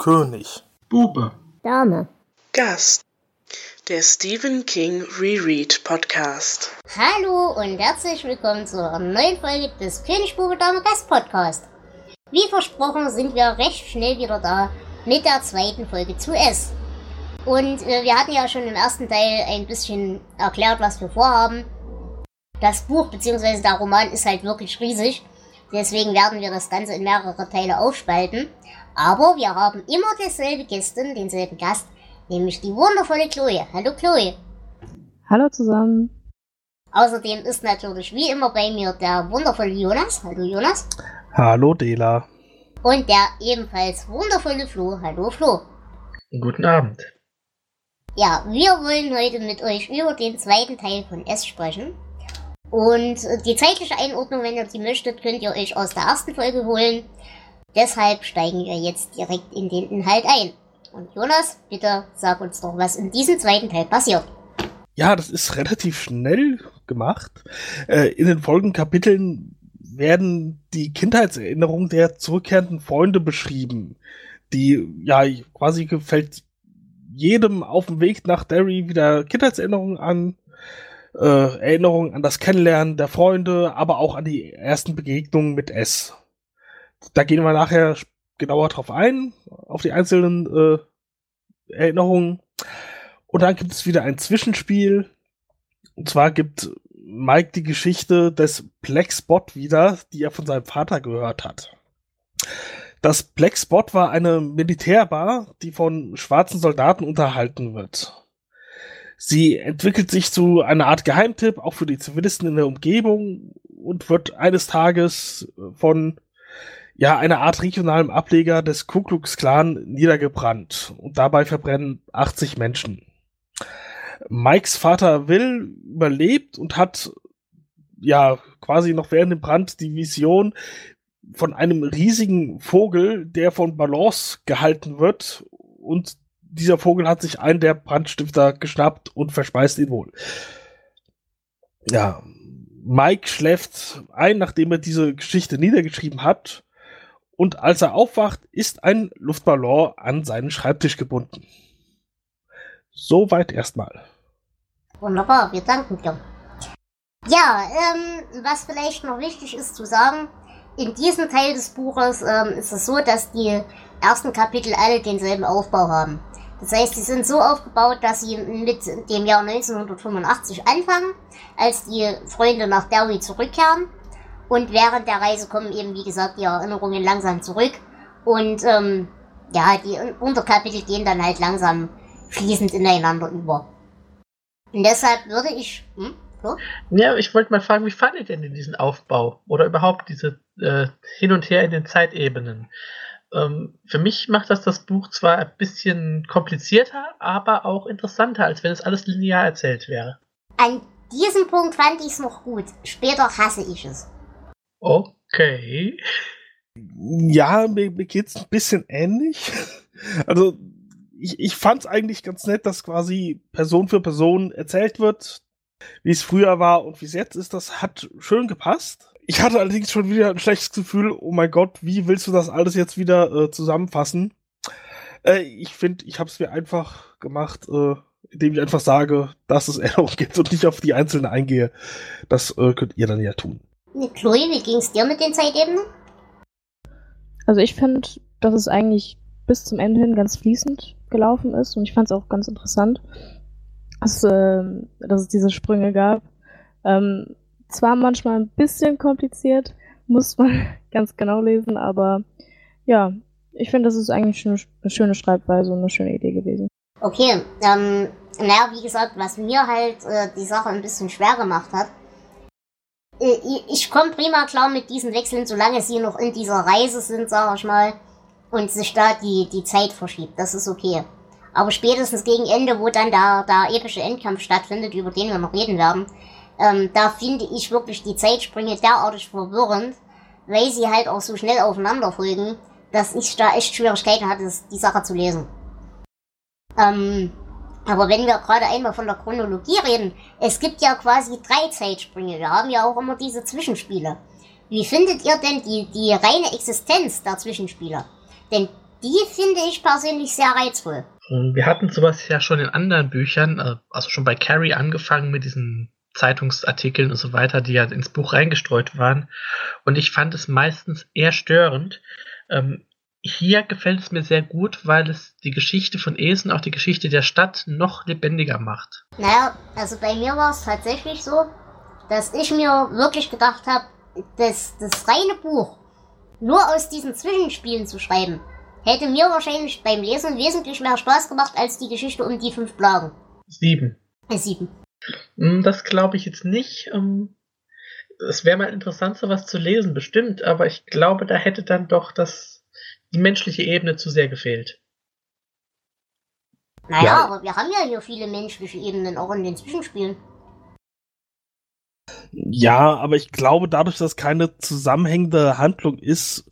König. Bube. Dame. Gast. Der Stephen King Reread Podcast. Hallo und herzlich willkommen zur neuen Folge des König Bube Dame Gast Podcast. Wie versprochen sind wir recht schnell wieder da mit der zweiten Folge zu S. Und äh, wir hatten ja schon im ersten Teil ein bisschen erklärt, was wir vorhaben. Das Buch bzw. der Roman ist halt wirklich riesig. Deswegen werden wir das Ganze in mehrere Teile aufspalten. Aber wir haben immer dieselbe Gästin, denselben Gast, nämlich die wundervolle Chloe. Hallo Chloe. Hallo zusammen. Außerdem ist natürlich wie immer bei mir der wundervolle Jonas. Hallo Jonas. Hallo Dela. Und der ebenfalls wundervolle Flo. Hallo Flo. Guten Abend. Ja, wir wollen heute mit euch über den zweiten Teil von S sprechen. Und die zeitliche Einordnung, wenn ihr die möchtet, könnt ihr euch aus der ersten Folge holen. Deshalb steigen wir jetzt direkt in den Inhalt ein. Und Jonas, bitte sag uns doch, was in diesem zweiten Teil passiert. Ja, das ist relativ schnell gemacht. Äh, in den folgenden Kapiteln werden die Kindheitserinnerungen der zurückkehrenden Freunde beschrieben, die ja quasi gefällt jedem auf dem Weg nach Derry wieder Kindheitserinnerungen an, äh, Erinnerungen an das Kennenlernen der Freunde, aber auch an die ersten Begegnungen mit S. Da gehen wir nachher genauer drauf ein, auf die einzelnen äh, Erinnerungen. Und dann gibt es wieder ein Zwischenspiel. Und zwar gibt Mike die Geschichte des Black Spot wieder, die er von seinem Vater gehört hat. Das Black Spot war eine Militärbar, die von schwarzen Soldaten unterhalten wird. Sie entwickelt sich zu einer Art Geheimtipp, auch für die Zivilisten in der Umgebung und wird eines Tages von ja, einer Art regionalem Ableger des Ku Klux Klan niedergebrannt und dabei verbrennen 80 Menschen. Mikes Vater Will überlebt und hat ja quasi noch während dem Brand die Vision von einem riesigen Vogel, der von Balance gehalten wird und dieser Vogel hat sich einen der Brandstifter geschnappt und verspeist ihn wohl. Ja, Mike schläft ein, nachdem er diese Geschichte niedergeschrieben hat. Und als er aufwacht, ist ein Luftballon an seinen Schreibtisch gebunden. Soweit erstmal. Wunderbar, wir danken dir. Ja, ähm, was vielleicht noch wichtig ist zu sagen, in diesem Teil des Buches ähm, ist es so, dass die ersten Kapitel alle denselben Aufbau haben. Das heißt, sie sind so aufgebaut, dass sie mit dem Jahr 1985 anfangen, als die Freunde nach Derry zurückkehren. Und während der Reise kommen eben, wie gesagt, die Erinnerungen langsam zurück. Und ähm, ja, die Unterkapitel gehen dann halt langsam fließend ineinander über. Und deshalb würde ich. Hm? So? Ja, ich wollte mal fragen, wie fandet ihr denn diesen Aufbau? Oder überhaupt diese äh, Hin und Her in den Zeitebenen? Ähm, für mich macht das das Buch zwar ein bisschen komplizierter, aber auch interessanter, als wenn es alles linear erzählt wäre. An diesem Punkt fand ich es noch gut. Später hasse ich es. Okay. Ja, mir, mir geht's ein bisschen ähnlich. Also, ich, ich fand es eigentlich ganz nett, dass quasi Person für Person erzählt wird, wie es früher war und wie es jetzt ist. Das hat schön gepasst. Ich hatte allerdings schon wieder ein schlechtes Gefühl, oh mein Gott, wie willst du das alles jetzt wieder äh, zusammenfassen? Äh, ich finde, ich habe es mir einfach gemacht, äh, indem ich einfach sage, dass es Änderungen gibt und nicht auf die einzelnen eingehe. Das äh, könnt ihr dann ja tun. Chloe, wie ging es dir mit den Zeitebenen? Also ich finde, dass es eigentlich bis zum Ende hin ganz fließend gelaufen ist und ich fand es auch ganz interessant, dass, äh, dass es diese Sprünge gab. Ähm, zwar manchmal ein bisschen kompliziert, muss man ganz genau lesen, aber ja, ich finde, das ist eigentlich eine, eine schöne Schreibweise und eine schöne Idee gewesen. Okay, ähm, naja, wie gesagt, was mir halt äh, die Sache ein bisschen schwer gemacht hat, ich komme prima klar mit diesen Wechseln, solange sie noch in dieser Reise sind, sag ich mal, und sich da die, die Zeit verschiebt. Das ist okay. Aber spätestens gegen Ende, wo dann der, der epische Endkampf stattfindet, über den wir noch reden werden, ähm, da finde ich wirklich die Zeitsprünge derartig verwirrend, weil sie halt auch so schnell aufeinander folgen, dass ich da echt Schwierigkeiten hatte, die Sache zu lesen. Ähm, aber wenn wir gerade einmal von der Chronologie reden, es gibt ja quasi drei Zeitsprünge. Wir haben ja auch immer diese Zwischenspiele. Wie findet ihr denn die, die reine Existenz der Zwischenspiele? Denn die finde ich persönlich sehr reizvoll. Wir hatten sowas ja schon in anderen Büchern, äh, also schon bei Carrie angefangen mit diesen Zeitungsartikeln und so weiter, die ja ins Buch reingestreut waren. Und ich fand es meistens eher störend. Ähm, hier gefällt es mir sehr gut, weil es die Geschichte von Esen, auch die Geschichte der Stadt, noch lebendiger macht. Naja, also bei mir war es tatsächlich so, dass ich mir wirklich gedacht habe, das, das reine Buch nur aus diesen Zwischenspielen zu schreiben, hätte mir wahrscheinlich beim Lesen wesentlich mehr Spaß gemacht als die Geschichte um die fünf Plagen. Sieben. Äh, sieben. Hm, das glaube ich jetzt nicht. Ähm, es wäre mal interessant, sowas zu lesen, bestimmt, aber ich glaube, da hätte dann doch das, die menschliche Ebene zu sehr gefehlt. Naja, ja. aber wir haben ja hier viele menschliche Ebenen auch in den Zwischenspielen. Ja, aber ich glaube, dadurch, dass keine zusammenhängende Handlung ist,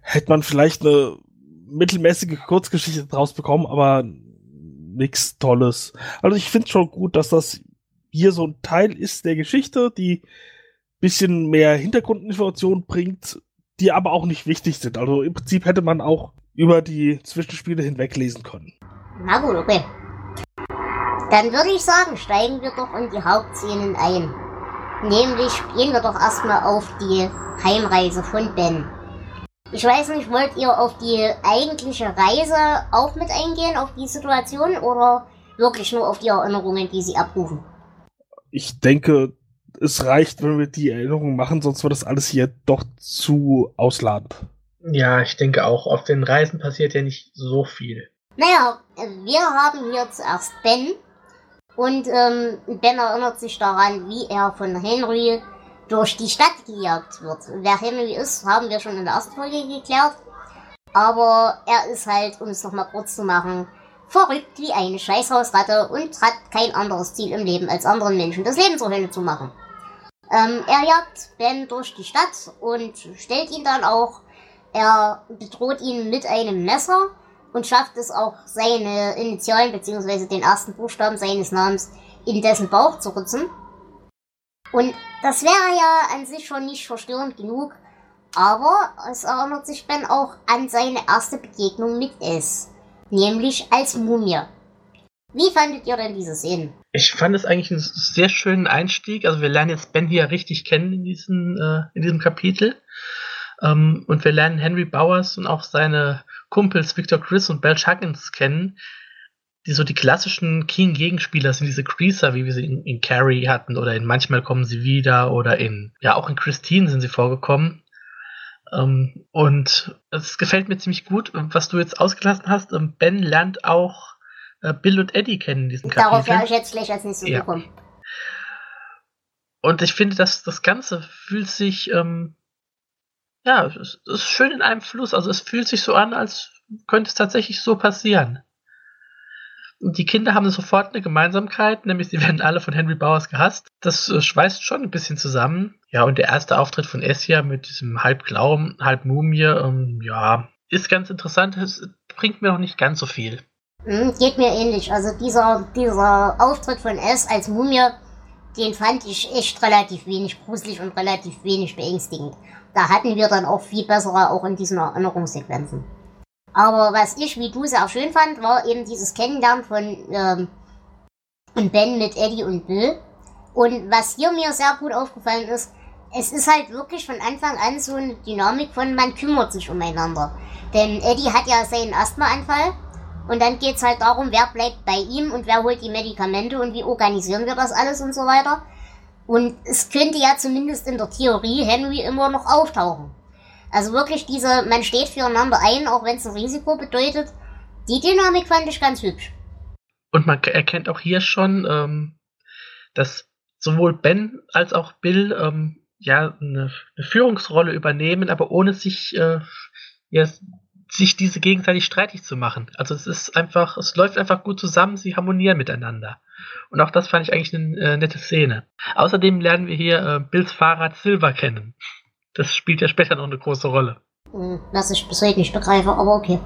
hätte man vielleicht eine mittelmäßige Kurzgeschichte draus bekommen, aber nichts Tolles. Also ich finde schon gut, dass das hier so ein Teil ist der Geschichte, die bisschen mehr Hintergrundinformationen bringt, die aber auch nicht wichtig sind. Also im Prinzip hätte man auch über die Zwischenspiele hinweg lesen können. Na gut, okay. Dann würde ich sagen, steigen wir doch in die Hauptszenen ein. Nämlich gehen wir doch erstmal auf die Heimreise von Ben. Ich weiß nicht, wollt ihr auf die eigentliche Reise auch mit eingehen, auf die Situation, oder wirklich nur auf die Erinnerungen, die sie abrufen? Ich denke, es reicht, wenn wir die Erinnerungen machen, sonst wird das alles hier doch zu ausladend. Ja, ich denke auch. Auf den Reisen passiert ja nicht so viel. Naja, wir haben hier zuerst Ben, und ähm, Ben erinnert sich daran, wie er von Henry durch die Stadt gejagt wird. Wer Henry ist, haben wir schon in der ersten Folge geklärt. Aber er ist halt, um es nochmal kurz zu machen, verrückt wie eine Scheißhausratte und hat kein anderes Ziel im Leben, als anderen Menschen das Leben zur Hölle zu machen. Ähm, er jagt Ben durch die Stadt und stellt ihn dann auch. Er bedroht ihn mit einem Messer und schafft es auch, seine Initialen bzw. den ersten Buchstaben seines Namens in dessen Bauch zu ritzen. Und das wäre ja an sich schon nicht verstörend genug, aber es erinnert sich Ben auch an seine erste Begegnung mit S, nämlich als Mumie. Wie fandet ihr denn diese Szenen? Ich fand es eigentlich einen sehr schönen Einstieg. Also wir lernen jetzt Ben hier richtig kennen in, diesen, äh, in diesem Kapitel. Ähm, und wir lernen Henry Bowers und auch seine Kumpels Victor Chris und Belch Huggins kennen, die so die klassischen King-Gegenspieler sind, diese Creaser, wie wir sie in, in Carrie hatten, oder in Manchmal kommen sie wieder, oder in, ja, auch in Christine sind sie vorgekommen. Ähm, und es gefällt mir ziemlich gut, was du jetzt ausgelassen hast. Ähm, ben lernt auch äh, Bill und Eddie kennen in diesem Kapitel. Darauf wäre ich jetzt gleich als nächstes ja. gekommen. Und ich finde, dass das Ganze fühlt sich ähm, ja, es ist schön in einem Fluss. Also es fühlt sich so an, als könnte es tatsächlich so passieren. Die Kinder haben sofort eine Gemeinsamkeit, nämlich sie werden alle von Henry Bowers gehasst. Das äh, schweißt schon ein bisschen zusammen. Ja, und der erste Auftritt von Essia mit diesem halb Glauben, halb Mumie, ähm, ja, ist ganz interessant. Es bringt mir noch nicht ganz so viel. Mhm, geht mir ähnlich. Also dieser, dieser Auftritt von S als Mumie, den fand ich echt relativ wenig gruselig und relativ wenig beängstigend da hatten wir dann auch viel bessere auch in diesen Erinnerungssequenzen. Aber was ich, wie du sehr schön fand, war eben dieses Kennenlernen von ähm, Ben mit Eddie und Bill. Und was hier mir sehr gut aufgefallen ist, es ist halt wirklich von Anfang an so eine Dynamik von man kümmert sich umeinander. Denn Eddie hat ja seinen Asthmaanfall und dann geht's halt darum, wer bleibt bei ihm und wer holt die Medikamente und wie organisieren wir das alles und so weiter. Und es könnte ja zumindest in der Theorie Henry immer noch auftauchen. Also wirklich diese, man steht füreinander ein, auch wenn es ein Risiko bedeutet. Die Dynamik fand ich ganz hübsch. Und man erkennt auch hier schon, ähm, dass sowohl Ben als auch Bill ähm, ja eine, eine, Führungsrolle übernehmen, aber ohne sich äh, ja, sich diese gegenseitig streitig zu machen. Also es ist einfach, es läuft einfach gut zusammen, sie harmonieren miteinander. Und auch das fand ich eigentlich eine äh, nette Szene. Außerdem lernen wir hier äh, Bills Fahrrad Silver kennen. Das spielt ja später noch eine große Rolle. Hm, was ich bis heute nicht begreife, aber okay.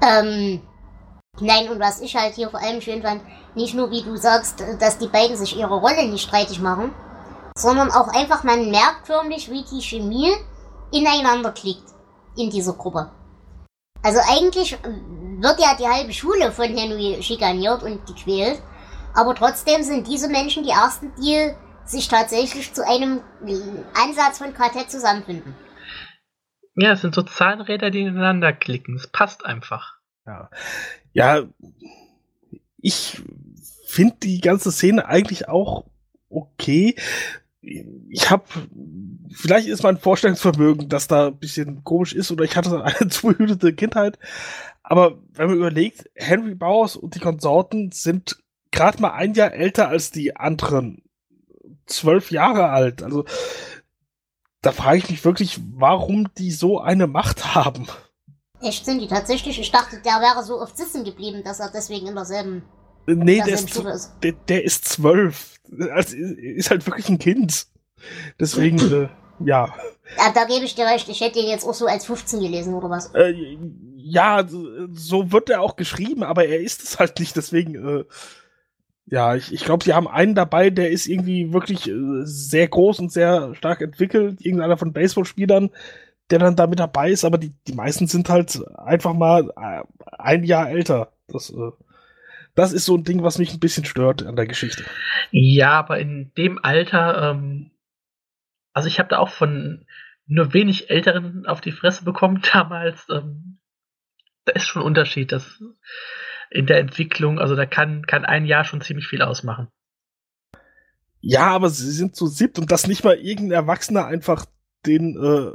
Ähm, nein, und was ich halt hier vor allem schön fand, nicht nur wie du sagst, dass die beiden sich ihre Rolle nicht streitig machen, sondern auch einfach, man merkt förmlich, wie die Chemie ineinander klickt in dieser Gruppe. Also eigentlich wird ja die halbe Schule von Henry schikaniert und gequält, aber trotzdem sind diese Menschen die ersten, die sich tatsächlich zu einem Ansatz von Quartett zusammenfinden. Ja, es sind so Zahnräder, die ineinander klicken. Es passt einfach. Ja, ja ich finde die ganze Szene eigentlich auch okay. Ich habe, vielleicht ist mein Vorstellungsvermögen, dass da ein bisschen komisch ist oder ich hatte eine zu behütete Kindheit. Aber wenn man überlegt, Henry Bowers und die Konsorten sind gerade mal ein Jahr älter als die anderen. Zwölf Jahre alt. Also da frage ich mich wirklich, warum die so eine Macht haben. Echt sind die tatsächlich? Ich dachte, der wäre so oft sitzen geblieben, dass er deswegen in derselben. Nee, der ist, ist. Der, der, ist zwölf. Also ist halt wirklich ein Kind. Deswegen, äh, ja. ja. Da gebe ich dir recht. Ich hätte ihn jetzt auch so als 15 gelesen, oder was? Äh, ja, so wird er auch geschrieben, aber er ist es halt nicht. Deswegen, äh, ja, ich, ich glaube, sie haben einen dabei, der ist irgendwie wirklich äh, sehr groß und sehr stark entwickelt. Irgendeiner von Baseballspielern, der dann da mit dabei ist, aber die, die meisten sind halt einfach mal äh, ein Jahr älter. Das, äh, das ist so ein Ding, was mich ein bisschen stört an der Geschichte. Ja, aber in dem Alter, ähm, also ich habe da auch von nur wenig Älteren auf die Fresse bekommen damals. Ähm, da ist schon ein Unterschied. Das in der Entwicklung. Also da kann, kann ein Jahr schon ziemlich viel ausmachen. Ja, aber sie sind zu siebt und dass nicht mal irgendein Erwachsener einfach den, äh,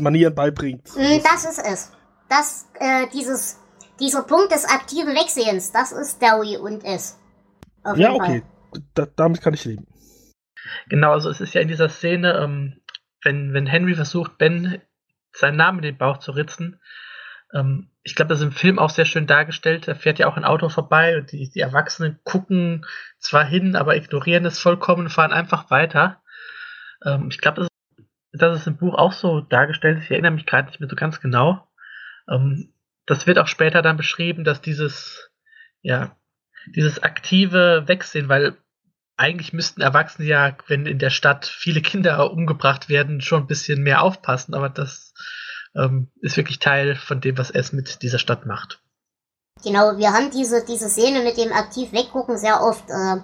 Manieren beibringt. Mm, das ist es. Das, äh, dieses, dieser Punkt des aktiven Wegsehens, das ist Dowie und es. ja, okay. Da, damit kann ich leben. Genau, also es ist ja in dieser Szene, ähm, wenn, wenn Henry versucht, Ben seinen Namen in den Bauch zu ritzen, ähm, ich glaube, das ist im Film auch sehr schön dargestellt. Da fährt ja auch ein Auto vorbei und die, die Erwachsenen gucken zwar hin, aber ignorieren es vollkommen und fahren einfach weiter. Ähm, ich glaube, das, das, ist im Buch auch so dargestellt. Ich erinnere mich gerade nicht mehr so ganz genau. Ähm, das wird auch später dann beschrieben, dass dieses, ja, dieses aktive Wegsehen, weil eigentlich müssten Erwachsene ja, wenn in der Stadt viele Kinder umgebracht werden, schon ein bisschen mehr aufpassen, aber das ähm, ist wirklich Teil von dem, was es mit dieser Stadt macht. Genau, wir haben diese, diese Szene mit dem aktiv weggucken sehr oft, äh,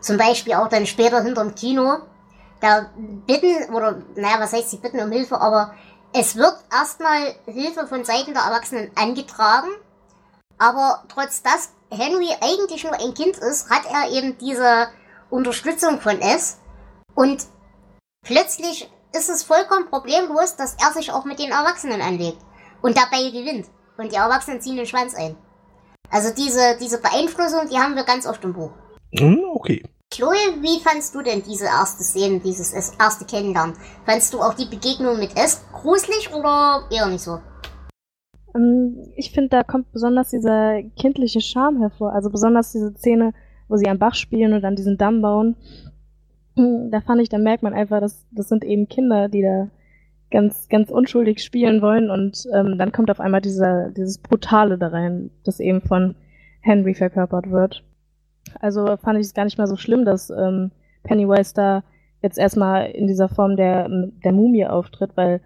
zum Beispiel auch dann später hinterm Kino. Da bitten, oder naja, was heißt sie bitten um Hilfe, aber es wird erstmal Hilfe von Seiten der Erwachsenen angetragen, aber trotz dass Henry eigentlich nur ein Kind ist, hat er eben diese Unterstützung von S. Und plötzlich ist es vollkommen problemlos, dass er sich auch mit den Erwachsenen anlegt und dabei gewinnt. Und die Erwachsenen ziehen den Schwanz ein. Also diese, diese Beeinflussung, die haben wir ganz oft im Buch. Hm, okay. Chloe, wie fandst du denn diese erste Szene, dieses erste Kennenlernen? Fandst du auch die Begegnung mit S gruselig oder eher nicht so? Ähm, ich finde, da kommt besonders dieser kindliche Charme hervor. Also besonders diese Szene, wo sie am Bach spielen und dann diesen Damm bauen. Hm, da fand ich, da merkt man einfach, dass das sind eben Kinder, die da ganz, ganz unschuldig spielen wollen und ähm, dann kommt auf einmal dieser, dieses Brutale da rein, das eben von Henry verkörpert wird. Also fand ich es gar nicht mal so schlimm, dass ähm, Pennywise da jetzt erstmal in dieser Form der, der Mumie auftritt, weil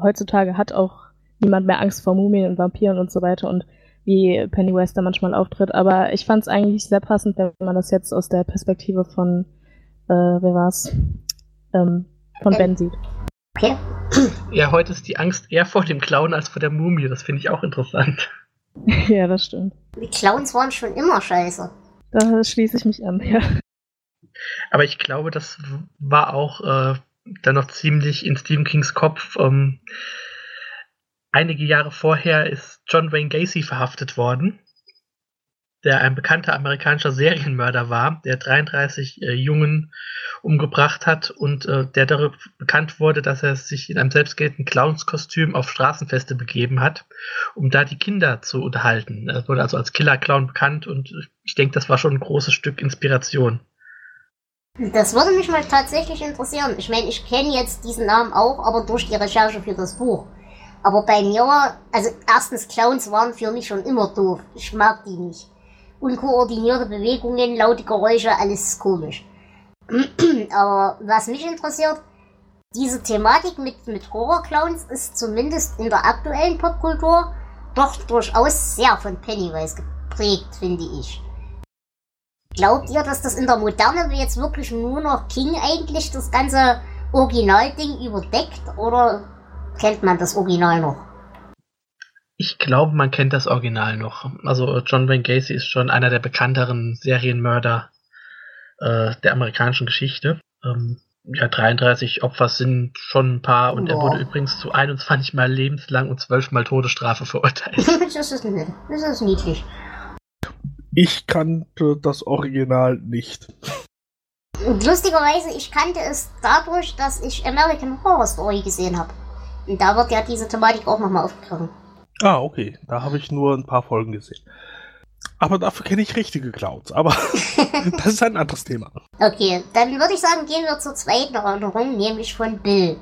heutzutage hat auch niemand mehr Angst vor Mumien und Vampiren und so weiter und wie Pennywise da manchmal auftritt. Aber ich fand es eigentlich sehr passend, wenn man das jetzt aus der Perspektive von äh, wer war's? Ähm, von Ben sieht. Okay. Ja, heute ist die Angst eher vor dem Clown als vor der Mumie. Das finde ich auch interessant. ja, das stimmt. Die Clowns waren schon immer scheiße. Da schließe ich mich an, ja. Aber ich glaube, das war auch äh, dann noch ziemlich in Stephen Kings Kopf. Ähm, einige Jahre vorher ist John Wayne Gacy verhaftet worden der ein bekannter amerikanischer Serienmörder war, der 33 äh, Jungen umgebracht hat und äh, der darüber bekannt wurde, dass er sich in einem selbstgeltenden Clownskostüm auf Straßenfeste begeben hat, um da die Kinder zu unterhalten. Er wurde also als Killer-Clown bekannt und ich denke, das war schon ein großes Stück Inspiration. Das würde mich mal tatsächlich interessieren. Ich meine, ich kenne jetzt diesen Namen auch, aber durch die Recherche für das Buch. Aber bei mir, also erstens, Clowns waren für mich schon immer doof. Ich mag die nicht unkoordinierte Bewegungen, laute Geräusche, alles komisch. Aber was mich interessiert, diese Thematik mit, mit Horror-Clowns ist zumindest in der aktuellen Popkultur doch durchaus sehr von Pennywise geprägt, finde ich. Glaubt ihr, dass das in der Moderne jetzt wirklich nur noch King eigentlich das ganze Originalding überdeckt oder kennt man das Original noch? Ich glaube, man kennt das Original noch. Also John Wayne Gacy ist schon einer der bekannteren Serienmörder äh, der amerikanischen Geschichte. Ähm, ja, 33 Opfer sind schon ein paar und Boah. er wurde übrigens zu 21 Mal lebenslang und 12 Mal Todesstrafe verurteilt. das, ist das ist niedlich. Ich kannte das Original nicht. Und lustigerweise, ich kannte es dadurch, dass ich American Horror Story gesehen habe. Und da wird ja diese Thematik auch nochmal aufgegriffen. Ah, okay. Da habe ich nur ein paar Folgen gesehen. Aber dafür kenne ich richtige Clouds. Aber das ist ein anderes Thema. Okay, dann würde ich sagen, gehen wir zur zweiten Erinnerung, nämlich von Bill.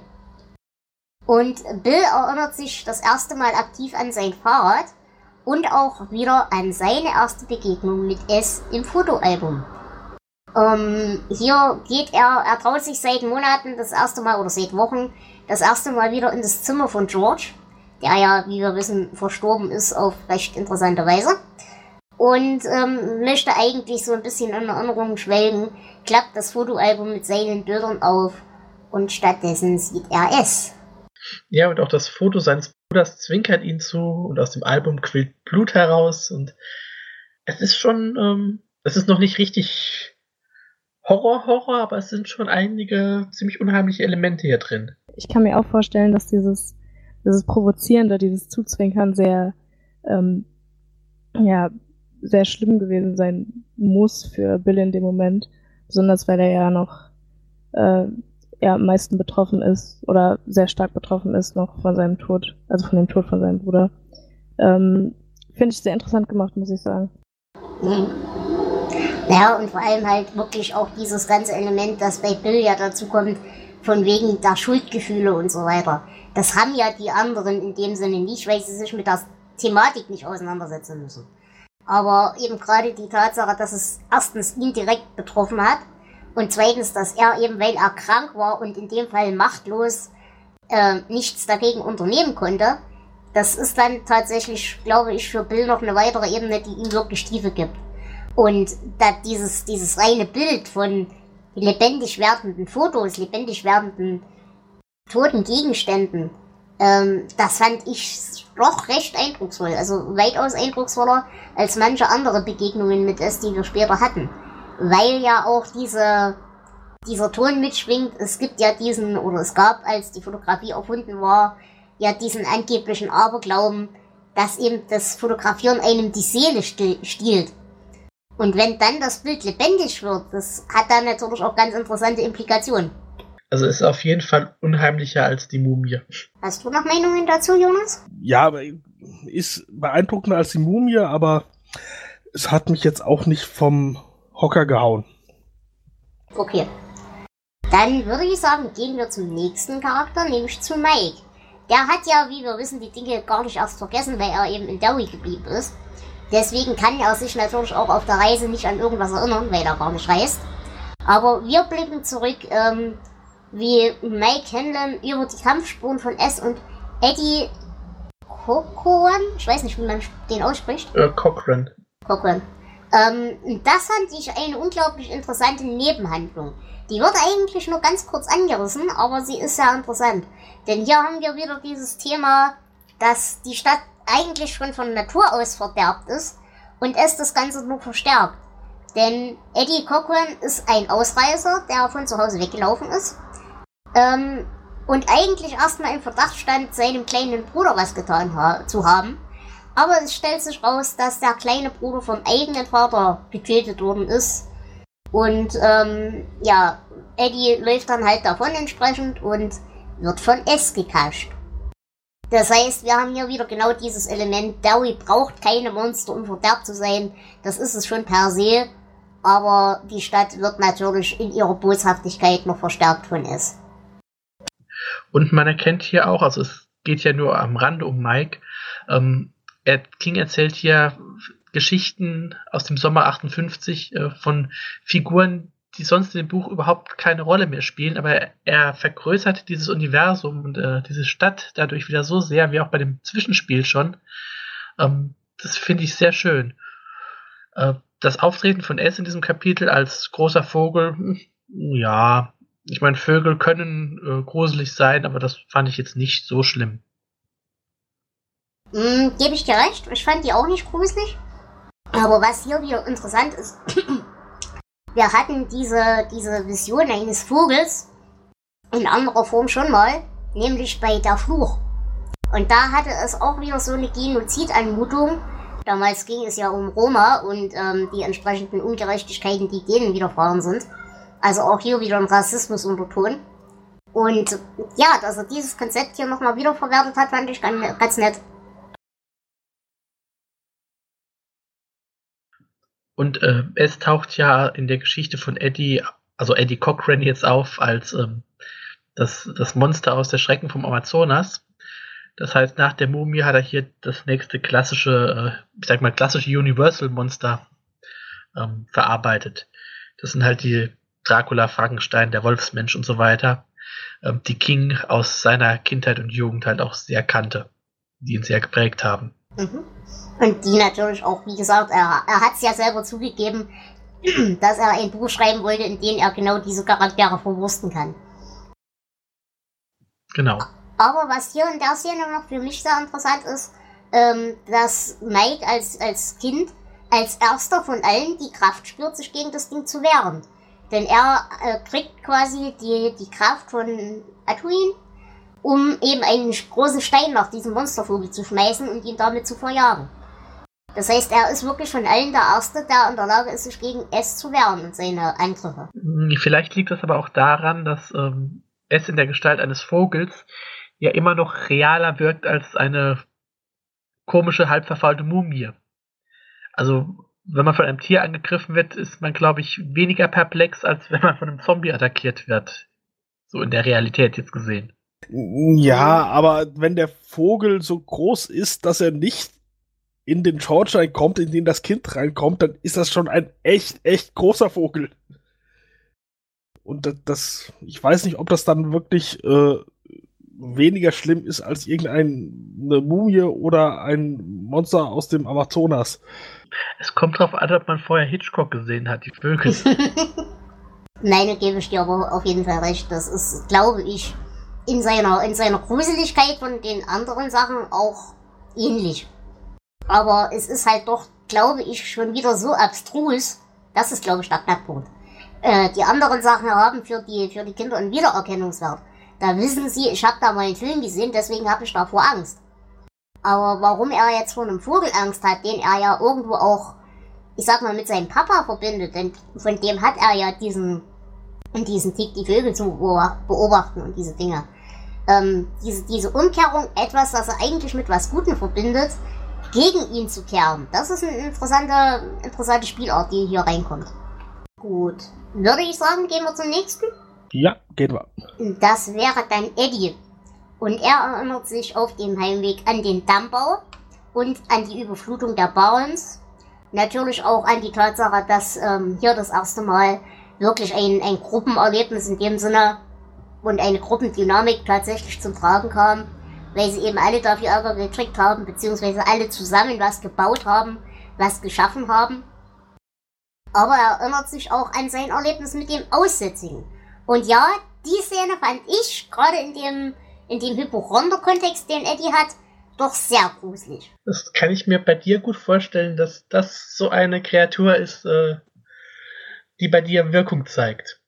Und Bill erinnert sich das erste Mal aktiv an sein Fahrrad und auch wieder an seine erste Begegnung mit S im Fotoalbum. Ähm, hier geht er, er traut sich seit Monaten das erste Mal oder seit Wochen das erste Mal wieder in das Zimmer von George der ja, wie wir wissen, verstorben ist auf recht interessante Weise. Und ähm, möchte eigentlich so ein bisschen in Erinnerungen schwelgen, klappt das Fotoalbum mit seinen Bildern auf und stattdessen sieht er es. Ja, und auch das Foto seines Bruders zwinkert ihn zu und aus dem Album quillt Blut heraus und es ist schon, ähm, es ist noch nicht richtig Horror, Horror, aber es sind schon einige ziemlich unheimliche Elemente hier drin. Ich kann mir auch vorstellen, dass dieses dieses Provozierende, dieses Zuzwinkern sehr, ähm, ja, sehr schlimm gewesen sein muss für Bill in dem Moment. Besonders weil er ja noch äh, ja, am meisten betroffen ist oder sehr stark betroffen ist noch von seinem Tod, also von dem Tod von seinem Bruder. Ähm, Finde ich sehr interessant gemacht, muss ich sagen. Mhm. Ja, und vor allem halt wirklich auch dieses ganze Element, das bei Bill ja dazu kommt, von wegen der Schuldgefühle und so weiter. Das haben ja die anderen in dem Sinne nicht, weil sie sich mit der Thematik nicht auseinandersetzen müssen. Aber eben gerade die Tatsache, dass es erstens ihn direkt betroffen hat und zweitens, dass er eben, weil er krank war und in dem Fall machtlos äh, nichts dagegen unternehmen konnte, das ist dann tatsächlich, glaube ich, für Bill noch eine weitere Ebene, die ihm wirklich Tiefe gibt. Und da dieses, dieses reine Bild von lebendig werdenden Fotos, lebendig werdenden toten Gegenständen. Ähm, das fand ich doch recht eindrucksvoll. Also weitaus eindrucksvoller als manche andere Begegnungen mit es, die wir später hatten. Weil ja auch diese, dieser Ton mitschwingt. Es gibt ja diesen, oder es gab, als die Fotografie erfunden war, ja diesen angeblichen Aberglauben, dass eben das Fotografieren einem die Seele stiehlt. Und wenn dann das Bild lebendig wird, das hat dann natürlich auch ganz interessante Implikationen. Also ist auf jeden Fall unheimlicher als die Mumie. Hast du noch Meinungen dazu, Jonas? Ja, ist beeindruckender als die Mumie, aber es hat mich jetzt auch nicht vom Hocker gehauen. Okay. Dann würde ich sagen, gehen wir zum nächsten Charakter, nämlich zu Mike. Der hat ja, wie wir wissen, die Dinge gar nicht erst vergessen, weil er eben in Derry geblieben ist. Deswegen kann er sich natürlich auch auf der Reise nicht an irgendwas erinnern, weil er gar nicht reist. Aber wir blicken zurück ähm, wie Mike Hanlon über die Kampfspuren von S und Eddie Cochran, ich weiß nicht, wie man den ausspricht. Äh, Cochran. Cochran. Ähm, das fand ich eine unglaublich interessante Nebenhandlung. Die wird eigentlich nur ganz kurz angerissen, aber sie ist sehr interessant. Denn hier haben wir wieder dieses Thema, dass die Stadt eigentlich schon von Natur aus verderbt ist und es das Ganze nur verstärkt. Denn Eddie Cochran ist ein Ausreißer, der von zu Hause weggelaufen ist ähm, und eigentlich erstmal im Verdacht stand, seinem kleinen Bruder was getan ha zu haben. Aber es stellt sich raus, dass der kleine Bruder vom eigenen Vater getötet worden ist. Und ähm, ja, Eddie läuft dann halt davon entsprechend und wird von S gekascht. Das heißt, wir haben hier wieder genau dieses Element, Derry braucht keine Monster, um verderbt zu sein. Das ist es schon per se. Aber die Stadt wird natürlich in ihrer Boshaftigkeit noch verstärkt von S. Und man erkennt hier auch, also es geht ja nur am Rande um Mike, ähm, er, King erzählt hier Geschichten aus dem Sommer 58 äh, von Figuren, die sonst in dem Buch überhaupt keine Rolle mehr spielen, aber er vergrößert dieses Universum und äh, diese Stadt dadurch wieder so sehr, wie auch bei dem Zwischenspiel schon. Ähm, das finde ich sehr schön. Äh, das Auftreten von S in diesem Kapitel als großer Vogel, hm, ja, ich meine, Vögel können äh, gruselig sein, aber das fand ich jetzt nicht so schlimm. Mm, Gebe ich dir recht, ich fand die auch nicht gruselig. Aber was hier wieder interessant ist, wir hatten diese, diese Vision eines Vogels in anderer Form schon mal, nämlich bei der Fluch. Und da hatte es auch wieder so eine Genozidanmutung. Damals ging es ja um Roma und ähm, die entsprechenden Ungerechtigkeiten, die denen widerfahren sind. Also auch hier wieder ein Rassismus unterton. Und ja, dass er dieses Konzept hier nochmal wiederverwertet hat, fand ich ganz, ganz nett. Und äh, es taucht ja in der Geschichte von Eddie, also Eddie Cochran jetzt auf als ähm, das, das Monster aus der Schrecken vom Amazonas. Das heißt, nach der Mumie hat er hier das nächste klassische, äh, ich sag mal, klassische Universal-Monster ähm, verarbeitet. Das sind halt die Dracula, Frankenstein, der Wolfsmensch und so weiter, ähm, die King aus seiner Kindheit und Jugend halt auch sehr kannte, die ihn sehr geprägt haben. Mhm. Und die natürlich auch, wie gesagt, er, er hat es ja selber zugegeben, dass er ein Buch schreiben wollte, in dem er genau diese Charaktere verwursten kann. Genau. Aber was hier in der Szene noch für mich sehr interessant ist, ähm, dass Mike als, als Kind als erster von allen die Kraft spürt, sich gegen das Ding zu wehren. Denn er äh, kriegt quasi die, die Kraft von Atuin, um eben einen großen Stein nach diesem Monstervogel zu schmeißen und ihn damit zu verjagen. Das heißt, er ist wirklich von allen der Erste, der in der Lage ist, sich gegen S zu wehren und seine Angriffe. Hm, vielleicht liegt das aber auch daran, dass ähm, S in der Gestalt eines Vogels ja immer noch realer wirkt als eine komische, halb verfaulte Mumie. Also, wenn man von einem Tier angegriffen wird, ist man, glaube ich, weniger perplex, als wenn man von einem Zombie attackiert wird. So in der Realität jetzt gesehen. Ja, aber wenn der Vogel so groß ist, dass er nicht in den Schornstein kommt, in den das Kind reinkommt, dann ist das schon ein echt, echt großer Vogel. Und das, ich weiß nicht, ob das dann wirklich äh, weniger schlimm ist als irgendeine Mumie oder ein Monster aus dem Amazonas. Es kommt darauf an, ob man vorher Hitchcock gesehen hat, die Vögel. Nein, da gebe ich dir aber auf jeden Fall recht. Das ist, glaube ich, in seiner, in seiner Gruseligkeit von den anderen Sachen auch ähnlich. Aber es ist halt doch, glaube ich, schon wieder so abstrus. Das ist, glaube ich, der Knackpunkt. Äh, die anderen Sachen haben für die, für die Kinder einen Wiedererkennungswert. Da wissen sie, ich habe da mal einen Film gesehen, deswegen habe ich davor Angst. Aber warum er jetzt vor einem Vogel Angst hat, den er ja irgendwo auch, ich sag mal, mit seinem Papa verbindet, denn von dem hat er ja diesen, diesen Tick, die Vögel zu beobachten und diese Dinge. Ähm, diese, diese Umkehrung, etwas, das er eigentlich mit was Gutem verbindet, gegen ihn zu kehren. Das ist eine interessante, interessante Spielart, die hier reinkommt. Gut. Würde ich sagen, gehen wir zum nächsten? Ja, geht wir. Das wäre dann Eddie. Und er erinnert sich auf dem Heimweg an den Dammbau und an die Überflutung der Barons. Natürlich auch an die Tatsache, dass ähm, hier das erste Mal wirklich ein, ein Gruppenerlebnis in dem Sinne und eine Gruppendynamik tatsächlich zum Tragen kam, weil sie eben alle dafür Ärger gekriegt haben, beziehungsweise alle zusammen was gebaut haben, was geschaffen haben. Aber er erinnert sich auch an sein Erlebnis mit dem Aussätzigen. Und ja, die Szene fand ich gerade in dem, in dem Hypochonder-Kontext, den Eddie hat, doch sehr gruselig. Das kann ich mir bei dir gut vorstellen, dass das so eine Kreatur ist, äh, die bei dir Wirkung zeigt.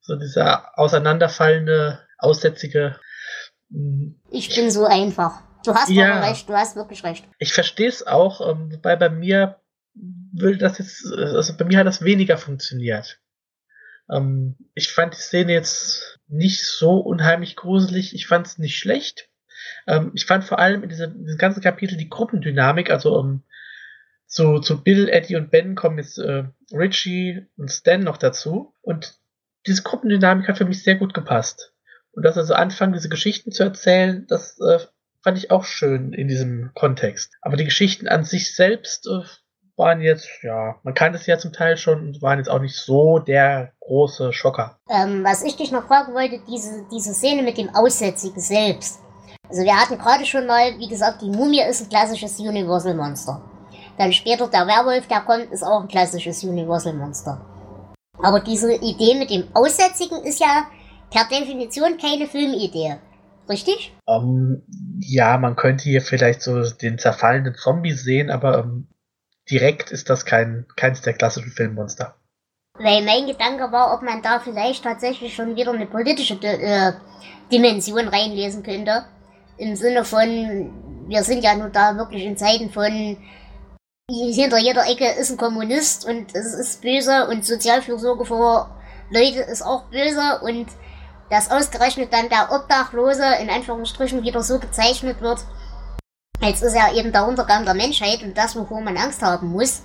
So dieser auseinanderfallende, aussätzige. Hm, ich bin so einfach. Du hast ja, recht, du hast wirklich recht. Ich verstehe es auch, ähm, wobei bei mir will das jetzt, also bei mir hat das weniger funktioniert. Ähm, ich fand die Szene jetzt nicht so unheimlich gruselig. Ich fand es nicht schlecht. Ähm, ich fand vor allem in diesem, diesem ganzen Kapitel die Gruppendynamik, also ähm, zu, zu Bill, Eddie und Ben kommen jetzt äh, Richie und Stan noch dazu. Und diese Gruppendynamik hat für mich sehr gut gepasst. Und dass er so anfangen, diese Geschichten zu erzählen, das äh, fand ich auch schön in diesem Kontext. Aber die Geschichten an sich selbst äh, waren jetzt, ja, man kann es ja zum Teil schon, waren jetzt auch nicht so der große Schocker. Ähm, was ich dich noch fragen wollte, diese, diese Szene mit dem Aussätzigen selbst. Also wir hatten gerade schon mal, wie gesagt, die Mumie ist ein klassisches Universal Monster. Dann später der Werwolf, der kommt, ist auch ein klassisches Universal Monster. Aber diese Idee mit dem Aussätzigen ist ja per Definition keine Filmidee. Richtig? Um, ja, man könnte hier vielleicht so den zerfallenen Zombie sehen, aber um, direkt ist das kein, keins der klassischen Filmmonster. Weil mein Gedanke war, ob man da vielleicht tatsächlich schon wieder eine politische äh, Dimension reinlesen könnte. Im Sinne von, wir sind ja nur da wirklich in Zeiten von hinter jeder Ecke ist ein Kommunist und es ist böse und Sozialfürsorge für Leute ist auch böse und dass ausgerechnet dann der Obdachlose in Anführungsstrichen wieder so gezeichnet wird, als ist er eben der Untergang der Menschheit und das, wovor man Angst haben muss.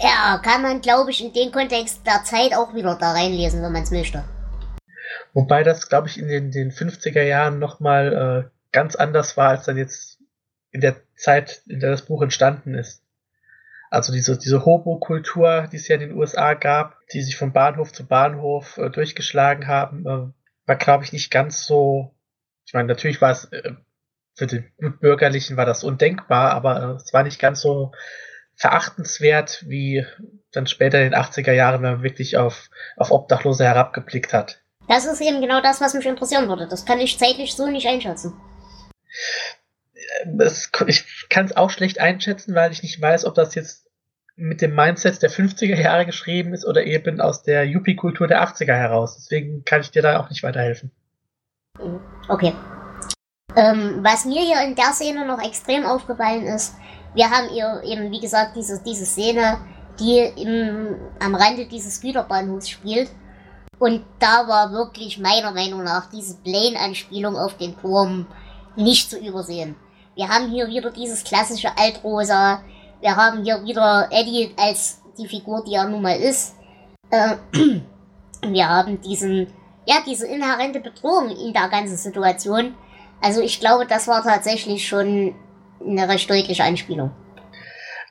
Ja, kann man, glaube ich, in den Kontext der Zeit auch wieder da reinlesen, wenn man es möchte. Wobei das, glaube ich, in den, den 50er Jahren nochmal äh, ganz anders war, als dann jetzt in der Zeit, in der das Buch entstanden ist. Also diese, diese Hobo-Kultur, die es ja in den USA gab, die sich von Bahnhof zu Bahnhof äh, durchgeschlagen haben, äh, war, glaube ich, nicht ganz so. Ich meine, natürlich war es äh, für den Bürgerlichen war das undenkbar, aber äh, es war nicht ganz so verachtenswert wie dann später in den 80er Jahren, wenn man wirklich auf, auf Obdachlose herabgeblickt hat. Das ist eben genau das, was mich interessieren würde. Das kann ich zeitlich so nicht einschätzen. Es, ich kann es auch schlecht einschätzen, weil ich nicht weiß, ob das jetzt mit dem Mindset der 50er Jahre geschrieben ist oder eben aus der Yuppie-Kultur der 80er heraus. Deswegen kann ich dir da auch nicht weiterhelfen. Okay. Ähm, was mir hier in der Szene noch extrem aufgefallen ist, wir haben ihr eben, wie gesagt, diese, diese Szene, die im, am Rande dieses Güterbahnhofs spielt. Und da war wirklich meiner Meinung nach diese Blaine-Anspielung auf den Turm nicht zu übersehen. Wir haben hier wieder dieses klassische Altrosa. Wir haben hier wieder Eddie als die Figur, die er nun mal ist. Äh, wir haben diesen, ja, diese inhärente Bedrohung in der ganzen Situation. Also ich glaube, das war tatsächlich schon eine recht deutliche Anspielung.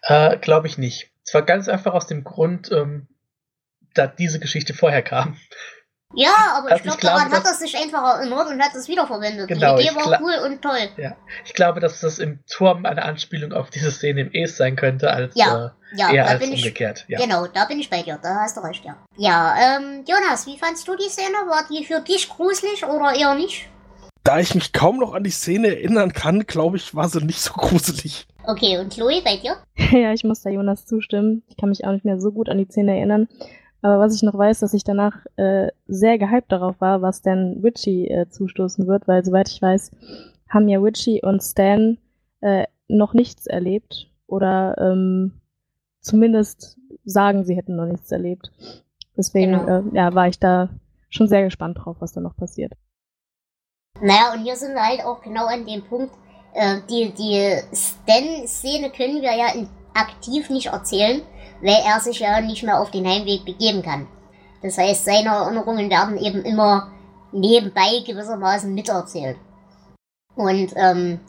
Äh, glaube ich nicht. Es war ganz einfach aus dem Grund, ähm, da diese Geschichte vorher kam. Ja, aber also ich, glaube, daran hat er sich einfach erinnert und hat es wiederverwendet. Genau, Die Idee war cool und toll. Ja, ich glaube, dass das im Turm eine Anspielung auf diese Szene im Es sein könnte, als ja, äh, ja, eher als umgekehrt. Ich, ja. Genau, da bin ich bei dir, da hast du recht, ja. Ja, ähm, Jonas, wie fandst du die Szene? War die für dich gruselig oder eher nicht? Da ich mich kaum noch an die Szene erinnern kann, glaube ich, war sie nicht so gruselig. Okay, und Chloe, bei dir? ja, ich muss da Jonas zustimmen. Ich kann mich auch nicht mehr so gut an die Szene erinnern. Aber was ich noch weiß, dass ich danach äh, sehr gehypt darauf war, was denn Richie äh, zustoßen wird, weil soweit ich weiß, haben ja Richie und Stan äh, noch nichts erlebt oder ähm, zumindest sagen, sie hätten noch nichts erlebt. Deswegen Genau. äh, ja, war ich da schon sehr gespannt drauf, was da noch passiert. Naja, und hier sind wir halt auch genau an dem Punkt, äh, die, die Stan-Szene können wir ja in, aktiv nicht erzählen, weil er sich ja nicht mehr auf den Heimweg begeben kann. Das heißt, seine Erinnerungen werden eben immer nebenbei gewissermaßen miterzählt. Und ähm,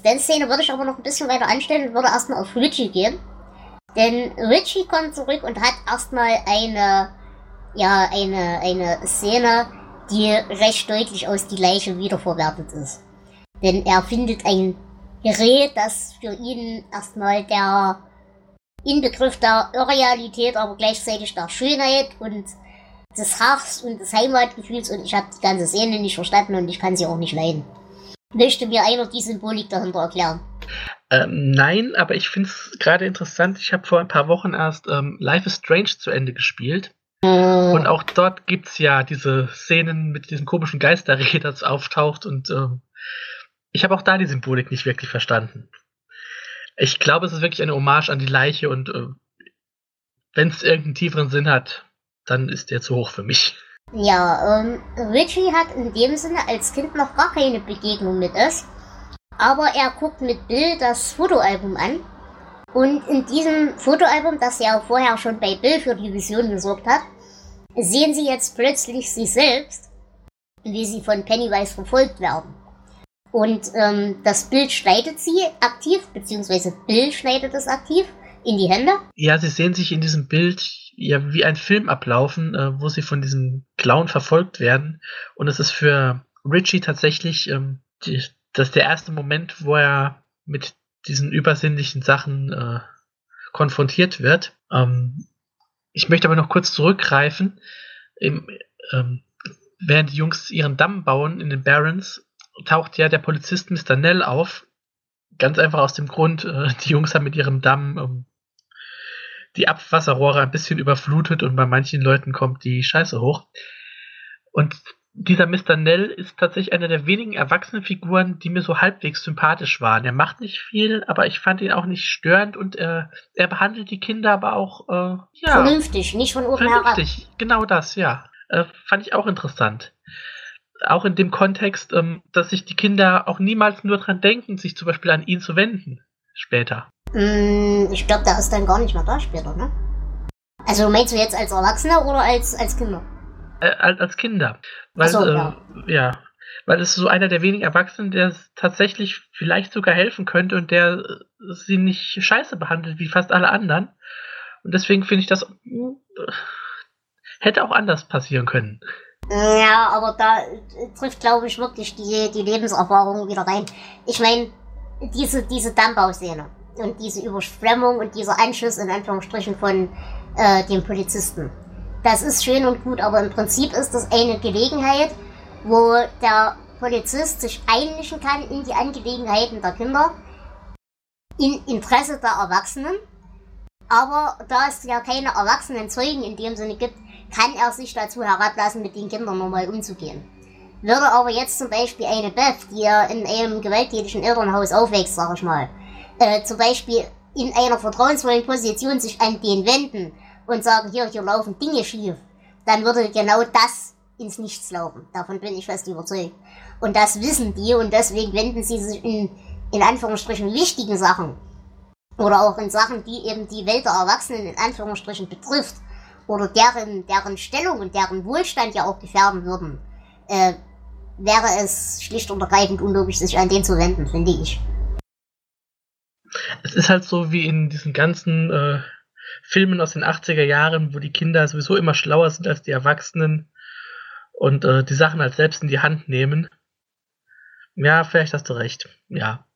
Stan-Szene würde ich aber noch ein bisschen weiter anstellen und würde erstmal auf Richie gehen. Denn Richie kommt zurück und hat erstmal eine, ja, eine, eine Szene, die recht deutlich aus die Leiche wiederverwertet ist. Denn er findet ein Gerät, das für ihn erstmal der Inbegriff der Irrealität, aber gleichzeitig der Schönheit und des Hass und des Heimatgefühls und ich habe die ganze Szene nicht verstanden und ich kann sie auch nicht leiden. Möchte mir einer die Symbolik dahinter erklären? Ähm, nein, aber ich finde es gerade interessant. Ich habe vor ein paar Wochen erst ähm, Life is Strange zu Ende gespielt. Und auch dort gibt es ja diese Szenen mit diesem komischen Geisterreh, das auftaucht. Und ähm, ich habe auch da die Symbolik nicht wirklich verstanden. Ich glaube, es ist wirklich eine Hommage an die Leiche und äh, wenn es irgendeinen tieferen Sinn hat, dann ist der zu hoch für mich. Ja, ähm, Richie hat in dem Sinne als Kind noch gar keine Begegnung mit es. Aber er guckt mit Bill das Fotoalbum an. Und in diesem Fotoalbum, das ja vorher schon bei Bill für die Vision gesorgt hat, sehen sie jetzt plötzlich sich selbst, wie sie von Pennywise verfolgt werden. Und ähm, das Bild schneidet sie aktiv, beziehungsweise Bill schneidet es aktiv in die Hände. Ja, sie sehen sich in diesem Bild ja wie ein Film ablaufen, äh, wo sie von diesem Clown verfolgt werden. Und es ist für Richie tatsächlich ähm, die, das ist der erste Moment, wo er mit diesen übersinnlichen Sachen äh, konfrontiert wird. Ähm, ich möchte aber noch kurz zurückgreifen. Im, ähm, während die Jungs ihren Damm bauen in den Barrens, taucht ja der Polizist Mr. Nell auf. Ganz einfach aus dem Grund, äh, die Jungs haben mit ihrem Damm ähm, die Abwasserrohre ein bisschen überflutet und bei manchen Leuten kommt die Scheiße hoch. Und dieser Mr. Nell ist tatsächlich eine der wenigen erwachsenen Figuren, die mir so halbwegs sympathisch waren. Er macht nicht viel, aber ich fand ihn auch nicht störend und äh, er behandelt die Kinder aber auch äh, ja, vernünftig, nicht von oben vernünftig. herab. Genau das, ja. Äh, fand ich auch interessant. Auch in dem Kontext, ähm, dass sich die Kinder auch niemals nur dran denken, sich zum Beispiel an ihn zu wenden. Später. Mm, ich glaube, der ist dann gar nicht mehr da später, ne? Also meinst du jetzt als Erwachsener oder als, als Kinder? Äh, als Kinder. Weil, so, ja. Äh, ja. Weil es ist so einer der wenigen Erwachsenen, der tatsächlich vielleicht sogar helfen könnte und der äh, sie nicht scheiße behandelt wie fast alle anderen. Und deswegen finde ich das äh, hätte auch anders passieren können. Ja, aber da trifft, glaube ich, wirklich die, die Lebenserfahrung wieder rein. Ich meine, diese, diese Dammbauszene und diese Überschwemmung und dieser Anschluss in Anführungsstrichen von äh, den Polizisten das ist schön und gut, aber im Prinzip ist das eine Gelegenheit, wo der Polizist sich einmischen kann in die Angelegenheiten der Kinder, in Interesse der Erwachsenen. Aber da es ja keine erwachsenen Zeugen in dem Sinne gibt, kann er sich dazu herablassen, mit den Kindern normal umzugehen. Würde aber jetzt zum Beispiel eine Beth, die ja in einem gewalttätigen Elternhaus aufwächst, sag ich mal, äh, zum Beispiel in einer vertrauensvollen Position sich an den wenden und sagen, hier, hier laufen Dinge schief, dann würde genau das ins Nichts laufen. Davon bin ich fest überzeugt. Und das wissen die und deswegen wenden sie sich in, in Anführungsstrichen wichtigen Sachen oder auch in Sachen, die eben die Welt der Erwachsenen in Anführungsstrichen betrifft oder deren, deren Stellung und deren Wohlstand ja auch gefährden würden, äh, wäre es schlicht und ergreifend unlogisch, sich an den zu wenden, finde ich. Es ist halt so wie in diesen ganzen äh, Filmen aus den 80er Jahren, wo die Kinder sowieso immer schlauer sind als die Erwachsenen und äh, die Sachen als selbst in die Hand nehmen. Ja, vielleicht hast du recht. Ja.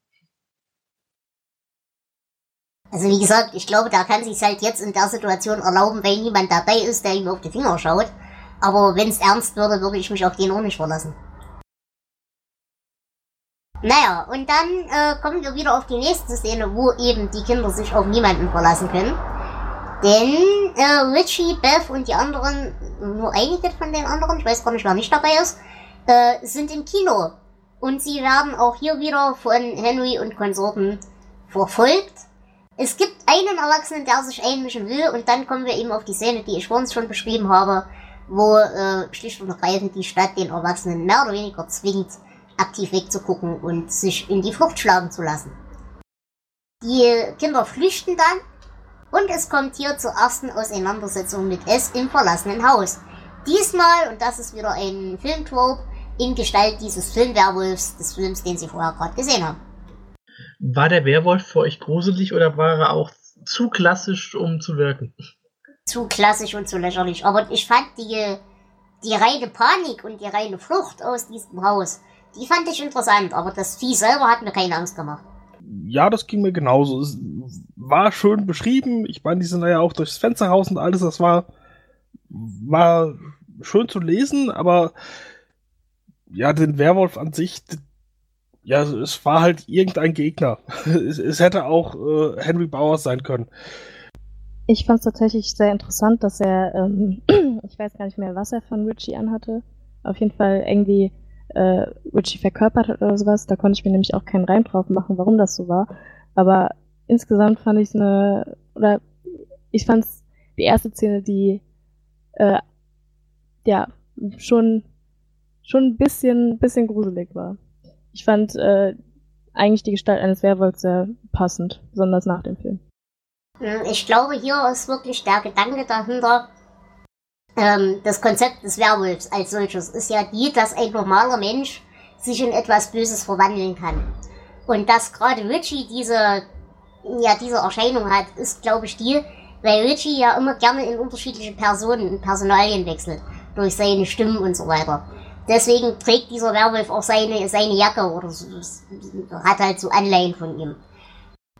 Also wie gesagt, ich glaube, der kann sich halt jetzt in der Situation erlauben, weil niemand dabei ist, der ihm auf die Finger schaut. Aber wenn es ernst würde, würde ich mich auf den auch nicht verlassen. Naja, und dann äh, kommen wir wieder auf die nächste Szene, wo eben die Kinder sich auf niemanden verlassen können. Denn äh, Richie, Beth und die anderen, nur einige von den anderen, ich weiß gar nicht, wer nicht dabei ist, äh, sind im Kino. Und sie werden auch hier wieder von Henry und Konsorten verfolgt. Es gibt einen Erwachsenen, der sich einmischen will, und dann kommen wir eben auf die Szene, die ich vorhin schon beschrieben habe, wo äh, schlicht und ergreifend die Stadt den Erwachsenen mehr oder weniger zwingt, aktiv wegzugucken und sich in die Flucht schlagen zu lassen. Die Kinder flüchten dann und es kommt hier zur ersten Auseinandersetzung mit S im verlassenen Haus. Diesmal, und das ist wieder ein Filmtrope, in Gestalt dieses Filmwerwolfs des Films, den Sie vorher gerade gesehen haben. War der Werwolf für euch gruselig oder war er auch zu klassisch, um zu wirken? Zu klassisch und zu lächerlich. Aber ich fand die, die reine Panik und die reine Flucht aus diesem Haus, die fand ich interessant. Aber das Vieh selber hat mir keine Angst gemacht ja, das ging mir genauso. Es war schön beschrieben. Ich meine, die sind ja auch durchs Fenster raus und alles. Das war, war schön zu lesen, aber ja, den Werwolf an sich, ja, es war halt irgendein Gegner. es, es hätte auch äh, Henry Bowers sein können. Ich fand es tatsächlich sehr interessant, dass er, ähm, ich weiß gar nicht mehr, was er von Richie anhatte. Auf jeden Fall irgendwie äh, Richie verkörpert hat oder sowas. Da konnte ich mir nämlich auch keinen Reim drauf machen, warum das so war. Aber insgesamt fand ich eine, oder ich fand es die erste Szene, die äh, ja schon schon ein bisschen bisschen gruselig war. Ich fand äh, eigentlich die Gestalt eines Werwolfs sehr passend, besonders nach dem Film. Hm, ich glaube, hier ist wirklich der Gedanke dahinter, ähm, das Konzept des Werwolfs als solches ist ja die, dass ein normaler Mensch sich in etwas Böses verwandeln kann. Und dass gerade Richie diese, ja, diese Erscheinung hat, ist, glaube ich, die, weil Richie ja immer gerne in unterschiedliche Personen und Personalien wechselt. Durch seine Stimmen und so weiter. Deswegen trägt dieser Werwolf auch seine, seine Jacke oder so, hat halt so Anleihen von ihm.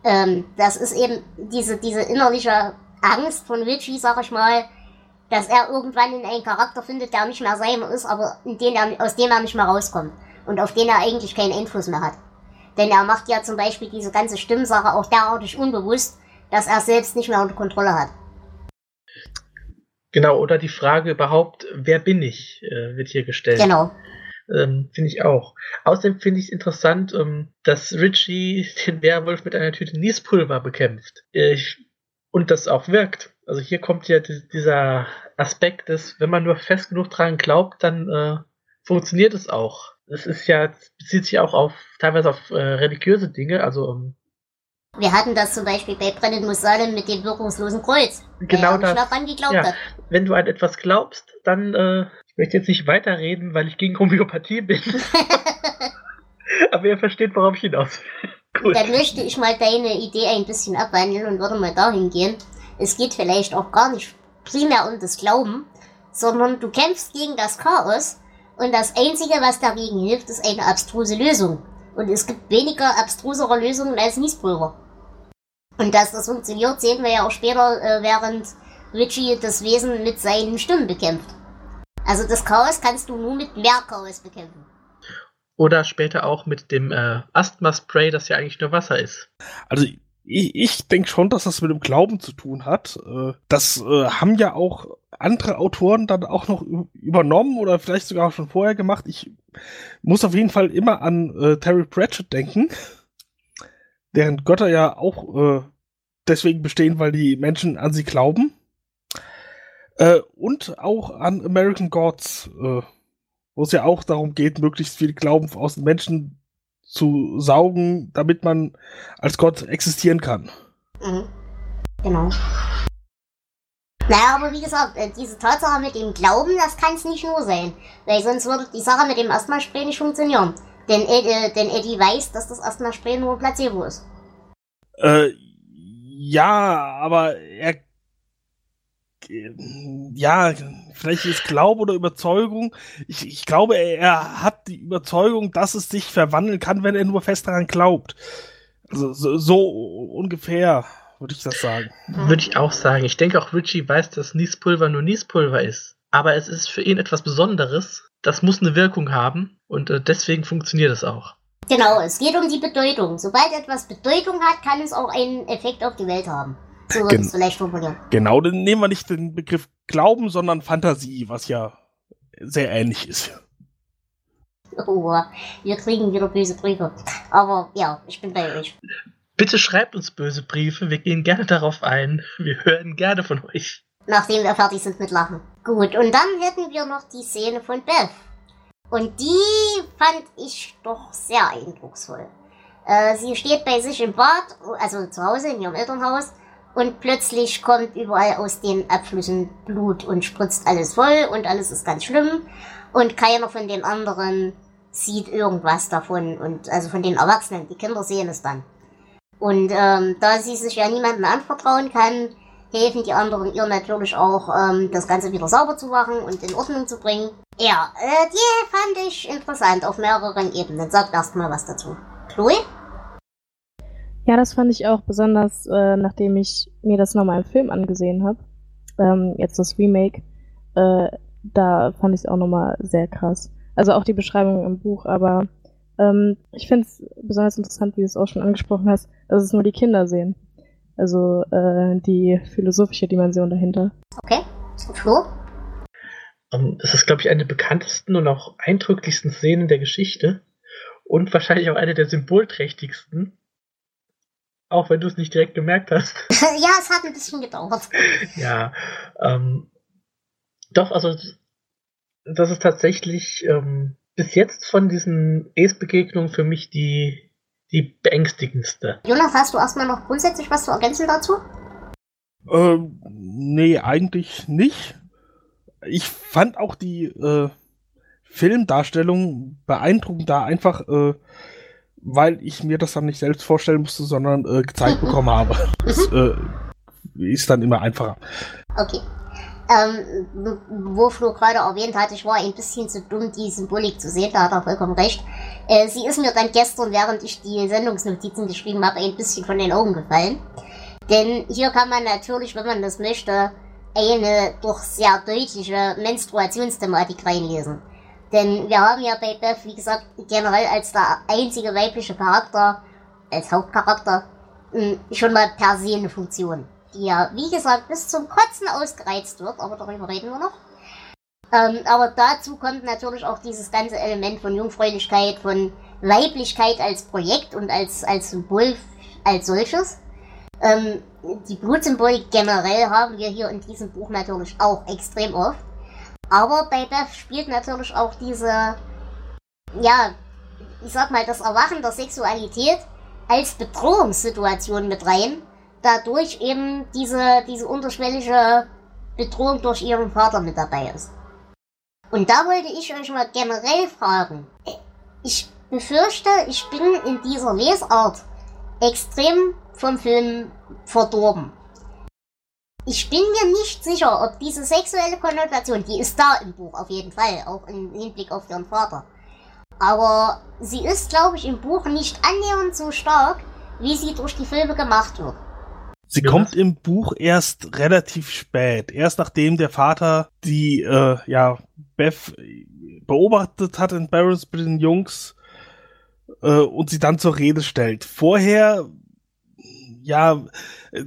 Ähm, das ist eben diese, diese innerliche Angst von Richie, sag ich mal, dass er irgendwann in einen Charakter findet, der nicht mehr seiner ist, aber den er, aus dem er nicht mehr rauskommt und auf den er eigentlich keinen Einfluss mehr hat. Denn er macht ja zum Beispiel diese ganze Stimmsache auch derartig unbewusst, dass er selbst nicht mehr unter Kontrolle hat. Genau, oder die Frage überhaupt, wer bin ich, äh, wird hier gestellt. Genau. Ähm, finde ich auch. Außerdem finde ich es interessant, ähm, dass Richie den Werwolf mit einer Tüte Niespulver bekämpft. Äh, und das auch wirkt. Also hier kommt ja dieser Aspekt, dass wenn man nur fest genug dran glaubt, dann äh, funktioniert es auch. Es ist ja, bezieht sich auch auf teilweise auf äh, religiöse Dinge, also ähm, wir hatten das zum Beispiel bei Brennen muss Salem mit dem wirkungslosen Kreuz. Genau das. Ja. Wenn du an etwas glaubst, dann, äh, ich möchte jetzt nicht weiterreden, weil ich gegen Homöopathie bin. Aber ihr versteht, worauf ich hinaus Gut. Dann möchte ich mal deine Idee ein bisschen abwandeln und würde mal dahin gehen. Es geht vielleicht auch gar nicht primär um das Glauben, sondern du kämpfst gegen das Chaos und das Einzige, was dagegen hilft, ist eine abstruse Lösung. Und es gibt weniger abstrusere Lösungen als Niespulver. Und dass das funktioniert, sehen wir ja auch später, äh, während Richie das Wesen mit seinen Stimmen bekämpft. Also das Chaos kannst du nur mit mehr Chaos bekämpfen. Oder später auch mit dem äh, Asthma-Spray, das ja eigentlich nur Wasser ist. Also ich, ich denke schon, dass das mit dem Glauben zu tun hat. Äh, das äh, haben ja auch andere Autoren dann auch noch übernommen oder vielleicht sogar schon vorher gemacht. Ich muss auf jeden Fall immer an äh, Terry Pratchett denken, deren Götter ja auch deswegen bestehen, weil die Menschen an sie glauben. Und auch an American Gods, wo es ja auch darum geht, möglichst viel Glauben aus den Menschen zu saugen, damit man als Gott existieren kann. Mhm. Genau. Naja, aber wie gesagt, äh, diese Tatsache mit dem Glauben, das kann es nicht nur sein. Weil sonst würde die Sache mit dem Asthma-Spray nicht funktionieren. Denn, äh, denn Eddie weiß, dass das Asthma-Spray nur Placebo ist. Äh, ja, aber er. Ja, vielleicht ist Glaube oder Überzeugung. Ich, ich glaube, er hat die Überzeugung, dass es sich verwandeln kann, wenn er nur fest daran glaubt. Also so, so ungefähr würde ich das sagen. Würde ich auch sagen. Ich denke auch Richie weiß, dass Niespulver nur Niespulver ist. Aber es ist für ihn etwas Besonderes. Das muss eine Wirkung haben und äh, deswegen funktioniert es auch. Genau, es geht um die Bedeutung. Sobald etwas Bedeutung hat, kann es auch einen Effekt auf die Welt haben. So es vielleicht formulieren. Genau, dann nehmen wir nicht den Begriff Glauben, sondern Fantasie, was ja sehr ähnlich ist. Oh, wir kriegen wieder böse Briefe. Aber ja, ich bin bei euch. Bitte schreibt uns böse Briefe, wir gehen gerne darauf ein. Wir hören gerne von euch. Nachdem wir fertig sind mit Lachen. Gut, und dann hätten wir noch die Szene von Beth. Und die fand ich doch sehr eindrucksvoll. Äh, sie steht bei sich im Bad, also zu Hause in ihrem Elternhaus, und plötzlich kommt überall aus den Abflüssen Blut und spritzt alles voll und alles ist ganz schlimm. Und keiner von den anderen sieht irgendwas davon und also von den Erwachsenen, die Kinder sehen es dann. Und ähm, da sie sich ja niemandem anvertrauen kann, helfen die anderen ihr natürlich auch, ähm, das Ganze wieder sauber zu machen und in Ordnung zu bringen. Ja, äh, die fand ich interessant auf mehreren Ebenen. Sagt erst mal was dazu. Chloe? Ja, das fand ich auch besonders, äh, nachdem ich mir das nochmal im Film angesehen habe. Ähm, jetzt das Remake. Äh, da fand ich es auch nochmal sehr krass. Also auch die Beschreibung im Buch, aber ähm, ich finde es besonders interessant, wie du es auch schon angesprochen hast, dass es nur die Kinder sehen. Also äh, die philosophische Dimension dahinter. Okay, Flo? Um, das ist, glaube ich, eine der bekanntesten und auch eindrücklichsten Szenen der Geschichte und wahrscheinlich auch eine der symbolträchtigsten. Auch wenn du es nicht direkt gemerkt hast. ja, es hat ein bisschen gedauert. ja, ähm, doch, also das ist tatsächlich ähm, bis jetzt von diesen Ace-Begegnungen für mich die, die beängstigendste. Jonas, hast du erstmal noch grundsätzlich was zu ergänzen dazu? Ähm, nee, eigentlich nicht. Ich fand auch die äh, Filmdarstellung beeindruckend da einfach, äh, weil ich mir das dann nicht selbst vorstellen musste, sondern äh, gezeigt bekommen habe. Das äh, ist dann immer einfacher. Okay. Ähm, wo Flo gerade erwähnt hat, ich war ein bisschen zu dumm, die Symbolik zu sehen, da hat er vollkommen recht. Äh, sie ist mir dann gestern, während ich die Sendungsnotizen geschrieben habe, ein bisschen von den Augen gefallen. Denn hier kann man natürlich, wenn man das möchte, eine doch sehr deutliche Menstruationsthematik reinlesen. Denn wir haben ja bei Beth, wie gesagt, generell als der einzige weibliche Charakter, als Hauptcharakter, schon mal per se eine Funktion die ja, wie gesagt, bis zum Kotzen ausgereizt wird, aber darüber reden wir noch. Ähm, aber dazu kommt natürlich auch dieses ganze Element von Jungfräulichkeit, von Weiblichkeit als Projekt und als, als Symbol als solches. Ähm, die Blutsymbolik generell haben wir hier in diesem Buch natürlich auch extrem oft. Aber bei Beth spielt natürlich auch diese, ja, ich sag mal, das Erwachen der Sexualität als Bedrohungssituation mit rein, dadurch eben diese, diese unterschwellige Bedrohung durch ihren Vater mit dabei ist. Und da wollte ich euch mal generell fragen. Ich befürchte, ich bin in dieser Lesart extrem vom Film verdorben. Ich bin mir nicht sicher, ob diese sexuelle Konnotation, die ist da im Buch auf jeden Fall, auch im Hinblick auf ihren Vater. Aber sie ist, glaube ich, im Buch nicht annähernd so stark, wie sie durch die Filme gemacht wird. Sie kommt im Buch erst relativ spät, erst nachdem der Vater die, äh, ja, Beth beobachtet hat in Barons mit den Jungs äh, und sie dann zur Rede stellt. Vorher, ja,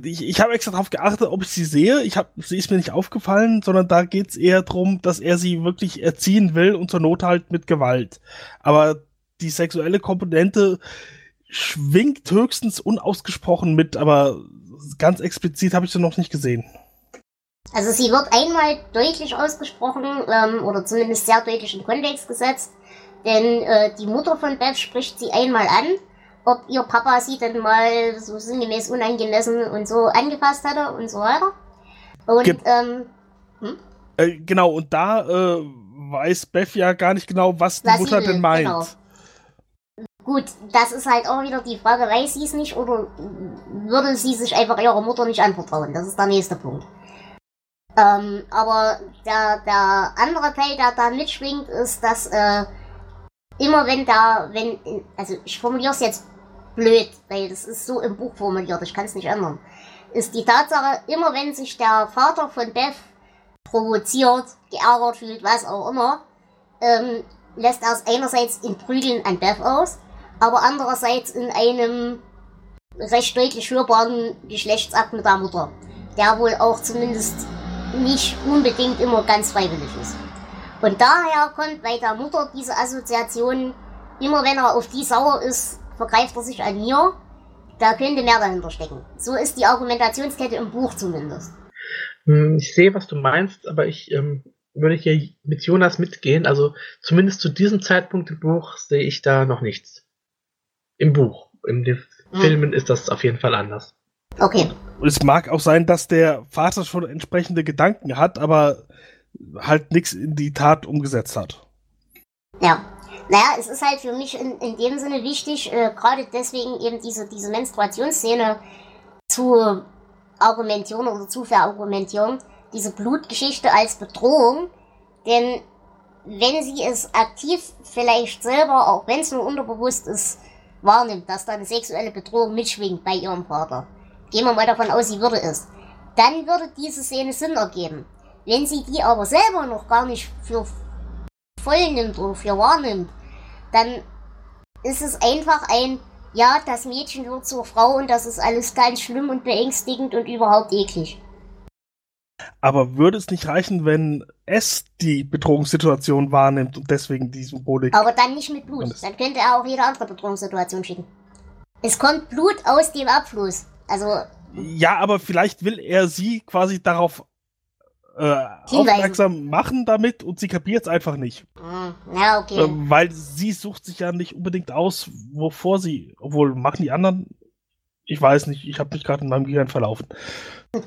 ich, ich habe extra darauf geachtet, ob ich sie sehe. Ich hab, sie ist mir nicht aufgefallen, sondern da geht's eher drum, dass er sie wirklich erziehen will und zur Not halt mit Gewalt. Aber die sexuelle Komponente schwingt höchstens unausgesprochen mit, aber ganz explizit habe ich sie noch nicht gesehen. Also sie wird einmal deutlich ausgesprochen ähm, oder zumindest sehr deutlich in Kontext gesetzt, denn äh, die Mutter von Beth spricht sie einmal an, ob ihr Papa sie denn mal so sinngemäß unangemessen und so angefasst hatte und so weiter. Und Ge ähm, hm? äh, genau und da äh, weiß Beth ja gar nicht genau, was die was Mutter denn meint. Genau. Gut, das ist halt auch wieder die Frage, weiß sie es nicht oder würde sie sich einfach ihrer Mutter nicht anvertrauen? Das ist der nächste Punkt. Ähm, aber der, der andere Teil, der da mitschwingt, ist, dass äh, immer wenn da, wenn, also ich formuliere es jetzt blöd, weil das ist so im Buch formuliert, ich kann es nicht ändern, ist die Tatsache, immer wenn sich der Vater von Beth provoziert, geärgert fühlt, was auch immer, ähm, lässt er es einerseits in Prügeln an Beth aus aber andererseits in einem recht deutlich hörbaren Geschlechtsakt mit der Mutter, der wohl auch zumindest nicht unbedingt immer ganz freiwillig ist. Und daher kommt bei der Mutter diese Assoziation, immer wenn er auf die sauer ist, vergreift er sich an mir, da könnte mehr dahinter stecken. So ist die Argumentationskette im Buch zumindest. Hm, ich sehe, was du meinst, aber ich ähm, würde hier mit Jonas mitgehen. Also zumindest zu diesem Zeitpunkt im Buch sehe ich da noch nichts. Im Buch. In den hm. Filmen ist das auf jeden Fall anders. Okay. Und es mag auch sein, dass der Vater schon entsprechende Gedanken hat, aber halt nichts in die Tat umgesetzt hat. Ja. Naja, es ist halt für mich in, in dem Sinne wichtig, äh, gerade deswegen eben diese, diese Menstruationsszene zu argumentieren oder zu verargumentieren, diese Blutgeschichte als Bedrohung, denn wenn sie es aktiv vielleicht selber, auch wenn es nur unterbewusst ist, wahrnimmt, dass da eine sexuelle Bedrohung mitschwingt bei ihrem Vater, gehen wir mal davon aus, sie würde es, dann würde diese Szene Sinn ergeben. Wenn sie die aber selber noch gar nicht für voll nimmt oder für wahrnimmt, dann ist es einfach ein, ja, das Mädchen wird zur Frau und das ist alles ganz schlimm und beängstigend und überhaupt eklig. Aber würde es nicht reichen, wenn es die Bedrohungssituation wahrnimmt und deswegen die Symbolik. Aber dann nicht mit Blut. Dann könnte er auch jede andere Bedrohungssituation schicken. Es kommt Blut aus dem Abfluss. Also. Ja, aber vielleicht will er sie quasi darauf äh, aufmerksam machen damit und sie kapiert es einfach nicht. Hm, ja, okay. Äh, weil sie sucht sich ja nicht unbedingt aus, wovor sie, obwohl machen die anderen, ich weiß nicht, ich habe mich gerade in meinem Gehirn verlaufen.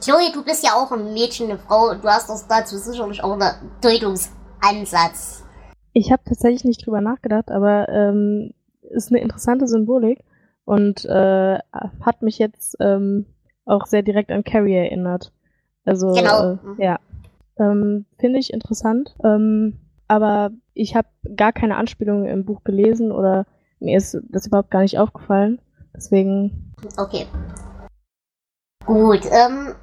Chloe, du bist ja auch ein Mädchen, eine Frau. Du hast doch dazu sicherlich auch einen Deutungsansatz. Ich habe tatsächlich nicht drüber nachgedacht, aber ähm, ist eine interessante Symbolik und äh, hat mich jetzt ähm, auch sehr direkt an Carrie erinnert. Also genau. Äh, ja. Ähm, Finde ich interessant. Ähm, aber ich habe gar keine Anspielungen im Buch gelesen oder mir ist das überhaupt gar nicht aufgefallen. Deswegen. Okay. Gut, ähm,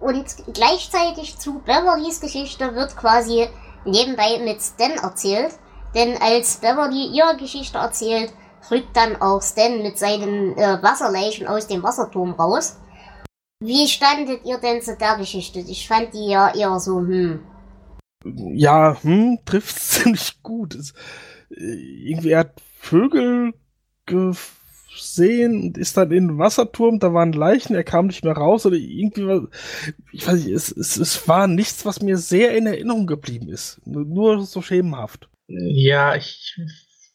und gleichzeitig zu Beverlys Geschichte wird quasi nebenbei mit Stan erzählt. Denn als Beverly ihre Geschichte erzählt, rückt dann auch Stan mit seinen äh, Wasserleichen aus dem Wasserturm raus. Wie standet ihr denn zu der Geschichte? Ich fand die ja eher so, hm. Ja, hm, trifft ziemlich gut. Es, äh, irgendwie er hat Vögel gesehen und ist dann in den Wasserturm, da waren Leichen, er kam nicht mehr raus oder irgendwie was, ich weiß nicht, es, es, es war nichts, was mir sehr in Erinnerung geblieben ist. Nur, nur so schemenhaft. Ja, ich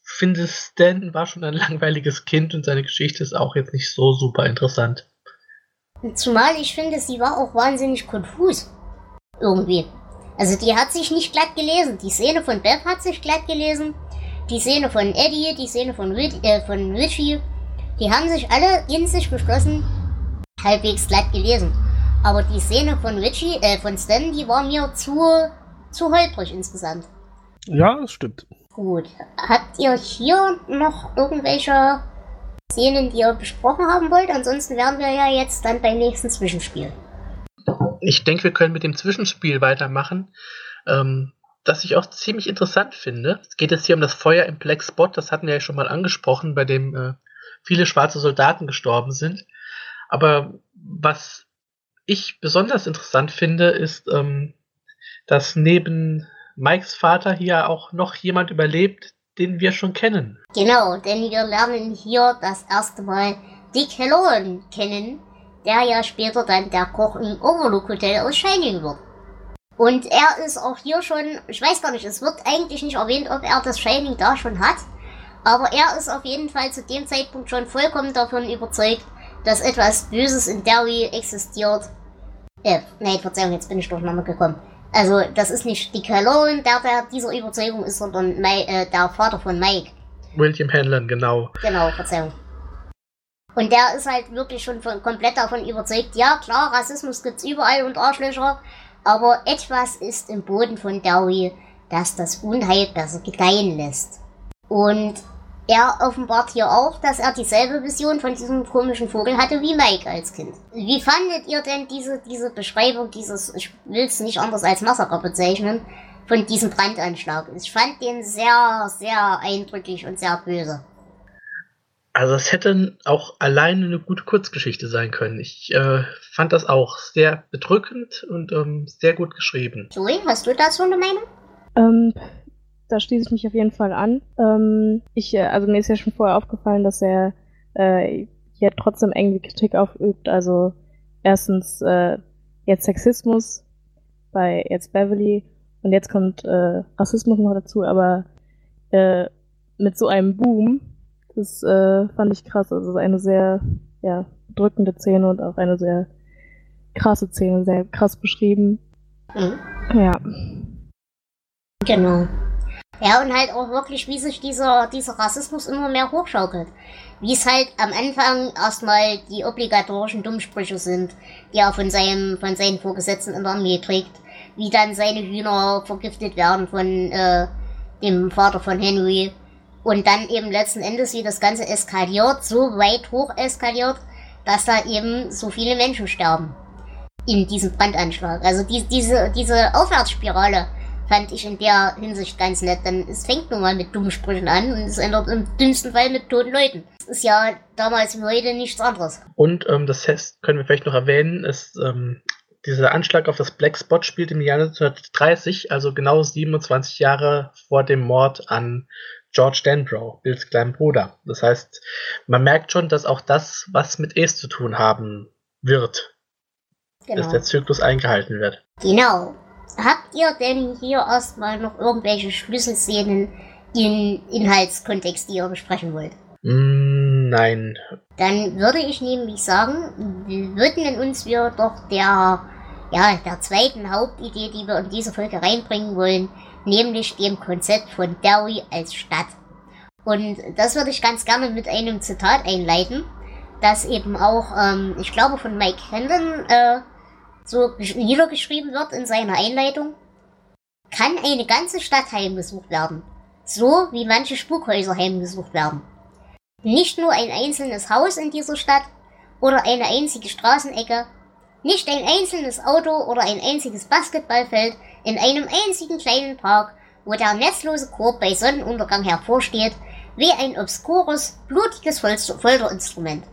finde, Stan war schon ein langweiliges Kind und seine Geschichte ist auch jetzt nicht so super interessant. Zumal ich finde, sie war auch wahnsinnig konfus. Irgendwie. Also die hat sich nicht glatt gelesen. Die Szene von Beth hat sich glatt gelesen. Die Szene von Eddie, die Szene von, Rid äh, von Richie, die haben sich alle in sich geschlossen halbwegs glatt gelesen. Aber die Szene von Richie, äh, von Stan, die war mir zu, zu holprig insgesamt. Ja, das stimmt. Gut. Habt ihr hier noch irgendwelche Szenen, die ihr besprochen haben wollt? Ansonsten wären wir ja jetzt dann beim nächsten Zwischenspiel. Ich denke, wir können mit dem Zwischenspiel weitermachen, ähm, das ich auch ziemlich interessant finde. Es geht jetzt hier um das Feuer im Black Spot, das hatten wir ja schon mal angesprochen, bei dem äh, viele schwarze Soldaten gestorben sind. Aber was ich besonders interessant finde, ist, ähm, dass neben Mikes Vater hier auch noch jemand überlebt, den wir schon kennen. Genau, denn wir lernen hier das erste Mal Dick Halloran kennen, der ja später dann der Koch im Overlook Hotel aus Shining wird. Und er ist auch hier schon, ich weiß gar nicht, es wird eigentlich nicht erwähnt, ob er das Shining da schon hat, aber er ist auf jeden Fall zu dem Zeitpunkt schon vollkommen davon überzeugt, dass etwas Böses in Derry existiert. Äh, nein, Verzeihung, jetzt bin ich durcheinander gekommen. Also, das ist nicht Dick Halloran, der, der dieser Überzeugung ist, sondern Mike, äh, der Vater von Mike. William Hanlon, genau. Genau, Verzeihung. Und der ist halt wirklich schon von, komplett davon überzeugt, ja klar, Rassismus gibt's überall und Arschlöcher, aber etwas ist im Boden von Dowie, das das Unheil besser gedeihen lässt. Und er offenbart hier auch, dass er dieselbe Vision von diesem komischen Vogel hatte wie Mike als Kind. Wie fandet ihr denn diese, diese Beschreibung dieses, ich will es nicht anders als Massaker bezeichnen, von diesem Brandanschlag? Ich fand den sehr, sehr eindrücklich und sehr böse. Also es hätte auch alleine eine gute Kurzgeschichte sein können. Ich äh, fand das auch sehr bedrückend und ähm, sehr gut geschrieben. Zoe, hast du dazu eine Meinung? Ähm, da schließe ich mich auf jeden Fall an. Ähm, ich, äh, also mir ist ja schon vorher aufgefallen, dass er äh, hier trotzdem irgendwie Kritik aufübt. Also erstens äh, jetzt Sexismus bei jetzt Beverly und jetzt kommt äh, Rassismus noch dazu, aber äh, mit so einem Boom, das äh, fand ich krass. Also eine sehr ja, drückende Szene und auch eine sehr krasse Szene, sehr krass beschrieben. Mhm. Ja. Genau. Ja, und halt auch wirklich, wie sich dieser, dieser Rassismus immer mehr hochschaukelt. Wie es halt am Anfang erstmal die obligatorischen Dummsprüche sind, die er von seinem, von seinen Vorgesetzten in der Armee trägt. Wie dann seine Hühner vergiftet werden von, äh, dem Vater von Henry. Und dann eben letzten Endes, wie das Ganze eskaliert, so weit hoch eskaliert, dass da eben so viele Menschen sterben. In diesem Brandanschlag. Also die, diese, diese Aufwärtsspirale, fand ich in der Hinsicht ganz nett. Denn es fängt nun mal mit dummen Sprüchen an und es ändert im dünnsten Fall mit toten Leuten. Das ist ja damals wie heute nichts anderes. Und ähm, das heißt, können wir vielleicht noch erwähnen, ist, ähm, dieser Anschlag auf das Black Spot spielt im Jahr 1930, also genau 27 Jahre vor dem Mord an George Danbrough, Bills kleinen Bruder. Das heißt, man merkt schon, dass auch das was mit Ace zu tun haben wird. Genau. Dass der Zyklus eingehalten wird. Genau. Habt ihr denn hier erstmal noch irgendwelche Schlüsselszenen in Inhaltskontext, die ihr besprechen wollt? Mm, nein. Dann würde ich nämlich sagen, wir würden uns wir doch der, ja, der zweiten Hauptidee, die wir in diese Folge reinbringen wollen, nämlich dem Konzept von Derry als Stadt. Und das würde ich ganz gerne mit einem Zitat einleiten, das eben auch, ähm, ich glaube, von Mike Hendon äh, so niedergeschrieben wird in seiner Einleitung. kann eine ganze Stadt heimgesucht werden. So wie manche Spukhäuser heimgesucht werden. Nicht nur ein einzelnes Haus in dieser Stadt oder eine einzige Straßenecke, nicht ein einzelnes Auto oder ein einziges Basketballfeld in einem einzigen kleinen Park, wo der netzlose Korb bei Sonnenuntergang hervorsteht, wie ein obskures, blutiges Folterinstrument.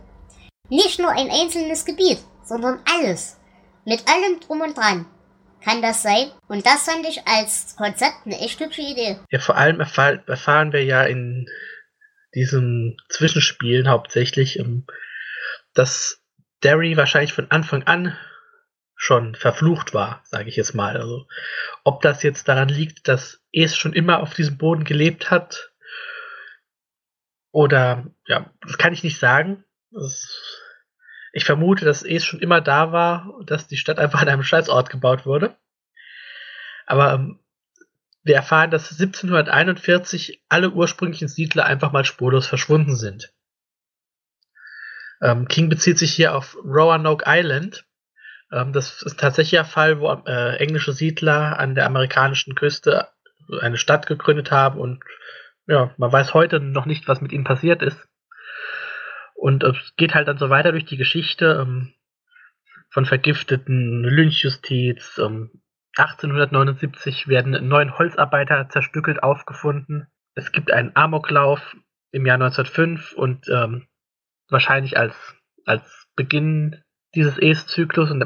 Nicht nur ein einzelnes Gebiet, sondern alles. Mit allem drum und dran. Kann das sein? Und das fand ich als Konzept eine echt hübsche Idee. Ja, vor allem erfahr erfahren wir ja in diesen Zwischenspielen hauptsächlich, ähm, dass Derry wahrscheinlich von Anfang an schon verflucht war, sage ich jetzt mal. Also ob das jetzt daran liegt, dass es schon immer auf diesem Boden gelebt hat oder ja, das kann ich nicht sagen. Das, ich vermute, dass es schon immer da war dass die Stadt einfach an einem Scheißort gebaut wurde. Aber ähm, wir erfahren, dass 1741 alle ursprünglichen Siedler einfach mal spurlos verschwunden sind. Ähm, King bezieht sich hier auf Roanoke Island. Ähm, das ist tatsächlich ein Fall, wo äh, englische Siedler an der amerikanischen Küste eine Stadt gegründet haben und ja, man weiß heute noch nicht, was mit ihnen passiert ist. Und es geht halt dann so weiter durch die Geschichte ähm, von Vergifteten, Lynchjustiz, ähm, 1879 werden neun Holzarbeiter zerstückelt aufgefunden. Es gibt einen Amoklauf im Jahr 1905 und ähm, wahrscheinlich als, als Beginn dieses Es-Zyklus und,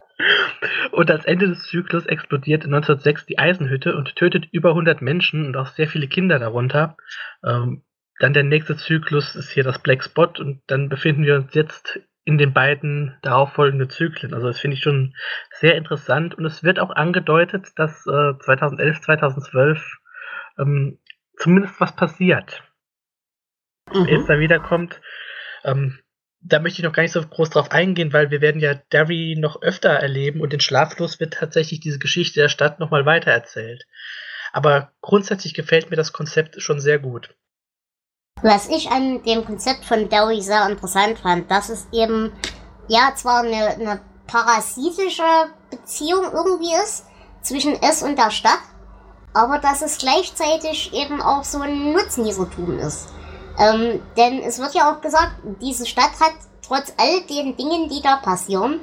und als Ende des Zyklus explodiert 1906 die Eisenhütte und tötet über 100 Menschen und auch sehr viele Kinder darunter. Ähm, dann der nächste Zyklus ist hier das Black Spot und dann befinden wir uns jetzt in den beiden darauffolgenden Zyklen. Also das finde ich schon sehr interessant und es wird auch angedeutet, dass äh, 2011, 2012 ähm, zumindest was passiert. Mhm. Jetzt da wiederkommt, ähm, da möchte ich noch gar nicht so groß drauf eingehen, weil wir werden ja Derry noch öfter erleben und in Schlaflos wird tatsächlich diese Geschichte der Stadt nochmal weitererzählt. Aber grundsätzlich gefällt mir das Konzept schon sehr gut. Was ich an dem Konzept von Dowie sehr interessant fand, dass es eben, ja, zwar eine, eine parasitische Beziehung irgendwie ist zwischen es und der Stadt, aber dass es gleichzeitig eben auch so ein Nutznießertum ist. Ähm, denn es wird ja auch gesagt, diese Stadt hat trotz all den Dingen, die da passieren,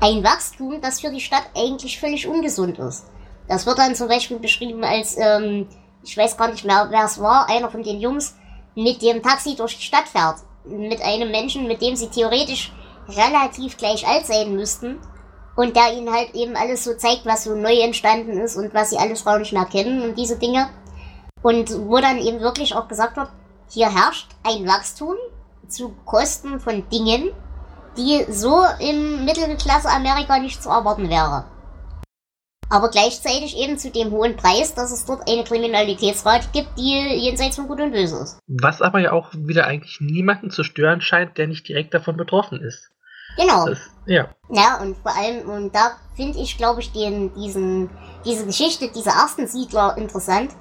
ein Wachstum, das für die Stadt eigentlich völlig ungesund ist. Das wird dann zum Beispiel beschrieben als, ähm, ich weiß gar nicht mehr, wer es war, einer von den Jungs, mit dem Taxi durch die Stadt fährt. Mit einem Menschen, mit dem sie theoretisch relativ gleich alt sein müssten. Und der ihnen halt eben alles so zeigt, was so neu entstanden ist und was sie alles Frauen nicht mehr kennen und diese Dinge. Und wo dann eben wirklich auch gesagt wird, hier herrscht ein Wachstum zu Kosten von Dingen, die so im Mittelklasse Amerika nicht zu erwarten wäre aber gleichzeitig eben zu dem hohen Preis, dass es dort eine Kriminalitätsrate gibt, die jenseits von Gut und Böse ist. Was aber ja auch wieder eigentlich niemanden zu stören scheint, der nicht direkt davon betroffen ist. Genau. Das, ja. Ja, und vor allem, und da finde ich, glaube ich, den, diesen, diese Geschichte dieser ersten Siedler interessant.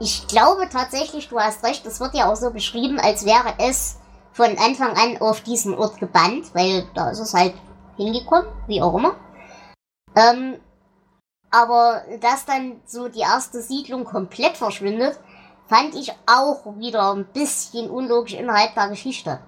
Ich glaube tatsächlich, du hast recht, das wird ja auch so beschrieben, als wäre es von Anfang an auf diesen Ort gebannt, weil da ist es halt hingekommen, wie auch immer. Ähm, aber dass dann so die erste Siedlung komplett verschwindet, fand ich auch wieder ein bisschen unlogisch innerhalb der Geschichte.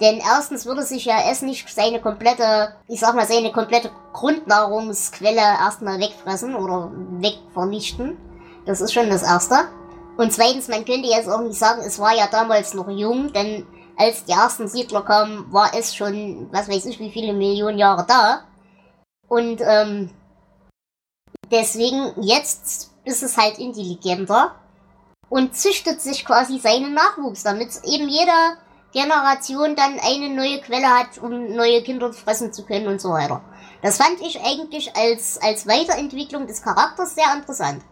Denn erstens würde sich ja es nicht seine komplette, ich sag mal, seine komplette Grundnahrungsquelle erstmal wegfressen oder wegvernichten. Das ist schon das Erste. Und zweitens, man könnte jetzt auch nicht sagen, es war ja damals noch jung, denn als die ersten Siedler kamen, war es schon, was weiß ich, wie viele Millionen Jahre da. Und ähm, Deswegen jetzt ist es halt intelligenter und züchtet sich quasi seinen Nachwuchs, damit eben jede Generation dann eine neue Quelle hat, um neue Kinder fressen zu können und so weiter. Das fand ich eigentlich als, als Weiterentwicklung des Charakters sehr interessant.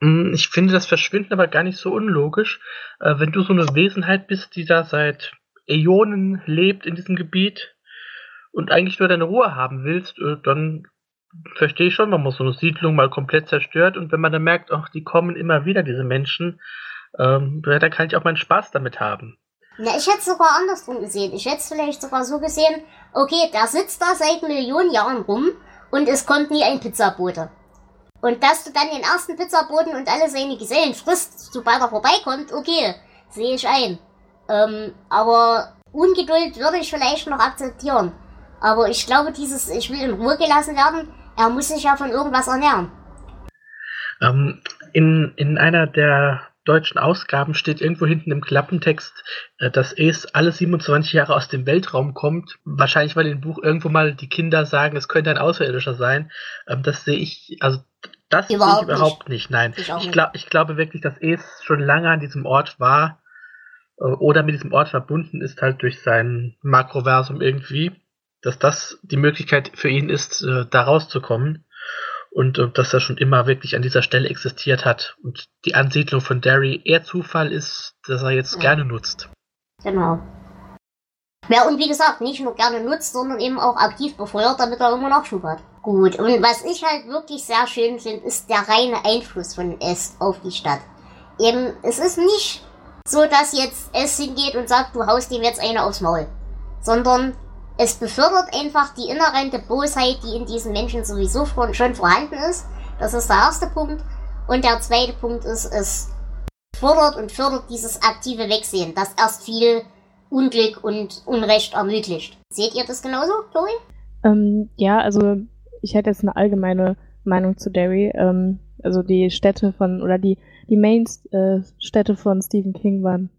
Hm, ich finde das Verschwinden aber gar nicht so unlogisch. Äh, wenn du so eine Wesenheit bist, die da seit Äonen lebt in diesem Gebiet und eigentlich nur deine Ruhe haben willst, äh, dann verstehe ich schon, man so eine Siedlung mal komplett zerstört und wenn man dann merkt, ach, die kommen immer wieder, diese Menschen, ähm, dann kann ich auch meinen Spaß damit haben. Na, ich hätte es sogar andersrum gesehen. Ich hätte es vielleicht sogar so gesehen, okay, der sitzt da seit Millionen Jahren rum und es kommt nie ein Pizzabote. Und dass du dann den ersten Pizzaboden und alle seine Gesellen frisst, sobald er vorbeikommt, okay, sehe ich ein. Ähm, aber Ungeduld würde ich vielleicht noch akzeptieren. Aber ich glaube, dieses, ich will in Ruhe gelassen werden, er muss sich ja von irgendwas ernähren. Ähm, in, in einer der deutschen Ausgaben steht irgendwo hinten im Klappentext, äh, dass Ace alle 27 Jahre aus dem Weltraum kommt. Wahrscheinlich, weil im Buch irgendwo mal die Kinder sagen, es könnte ein Außerirdischer sein. Ähm, das sehe ich, also das überhaupt sehe ich überhaupt nicht. nicht. Nein, ich, ich, glaub, ich glaube wirklich, dass Ace schon lange an diesem Ort war äh, oder mit diesem Ort verbunden ist, halt durch sein Makroversum irgendwie, dass das die Möglichkeit für ihn ist, äh, da rauszukommen und, und dass er schon immer wirklich an dieser Stelle existiert hat und die Ansiedlung von Derry eher Zufall ist, dass er jetzt ja. gerne nutzt. Genau. Ja, und wie gesagt, nicht nur gerne nutzt, sondern eben auch aktiv befeuert, damit er immer Nachschub hat. Gut, und was ich halt wirklich sehr schön finde, ist der reine Einfluss von S auf die Stadt. Eben, es ist nicht so, dass jetzt S hingeht und sagt, du haust ihm jetzt eine aufs Maul. Sondern es befördert einfach die inhärente Bosheit, die in diesen Menschen sowieso schon vorhanden ist. Das ist der erste Punkt. Und der zweite Punkt ist, es fordert und fördert dieses aktive Wegsehen, das erst viel Unglück und Unrecht ermöglicht. Seht ihr das genauso, Chloe? Ähm, ja, also ich hätte jetzt eine allgemeine Meinung zu Derry. Ähm, also die Städte von, oder die, die Main-Städte äh, von Stephen King waren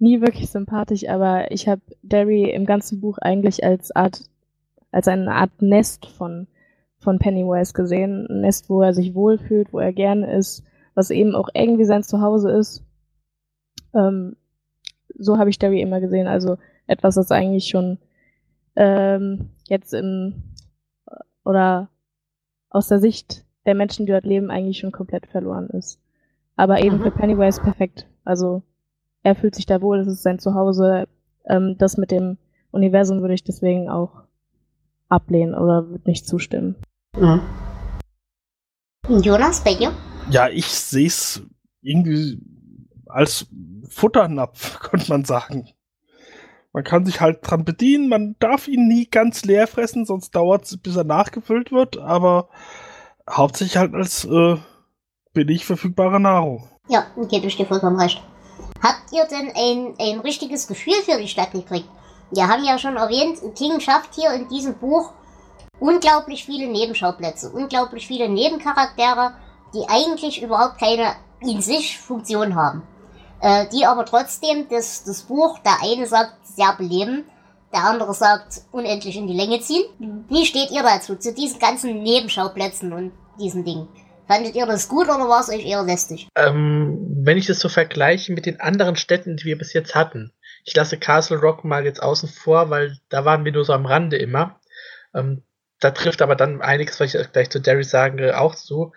nie wirklich sympathisch, aber ich habe Derry im ganzen Buch eigentlich als Art, als eine Art Nest von, von Pennywise gesehen. Ein Nest, wo er sich wohlfühlt, wo er gerne ist, was eben auch irgendwie sein Zuhause ist. Ähm, so habe ich Derry immer gesehen. Also etwas, das eigentlich schon ähm, jetzt im oder aus der Sicht der Menschen, die dort leben, eigentlich schon komplett verloren ist. Aber eben mhm. für Pennywise perfekt. Also er fühlt sich da wohl, es ist sein Zuhause. Ähm, das mit dem Universum würde ich deswegen auch ablehnen oder würde nicht zustimmen. Mhm. Jonas, bei dir? Ja, ich sehe es irgendwie als Futternapf, könnte man sagen. Man kann sich halt dran bedienen, man darf ihn nie ganz leer fressen, sonst dauert es, bis er nachgefüllt wird, aber hauptsächlich halt als äh, billig verfügbare Nahrung. Ja, geht durch dir vollkommen recht. Habt ihr denn ein, ein richtiges Gefühl für die Stadt gekriegt? Wir haben ja schon erwähnt, King schafft hier in diesem Buch unglaublich viele Nebenschauplätze, unglaublich viele Nebencharaktere, die eigentlich überhaupt keine in sich Funktion haben. Äh, die aber trotzdem das, das Buch, der eine sagt, sehr beleben, der andere sagt, unendlich in die Länge ziehen. Wie steht ihr dazu, zu diesen ganzen Nebenschauplätzen und diesen Dingen? Fandet ihr das gut oder war es euch eher lästig? Ähm, wenn ich das so vergleiche mit den anderen Städten, die wir bis jetzt hatten, ich lasse Castle Rock mal jetzt außen vor, weil da waren wir nur so am Rande immer. Ähm, da trifft aber dann einiges, was ich gleich zu Derry sage, auch zu.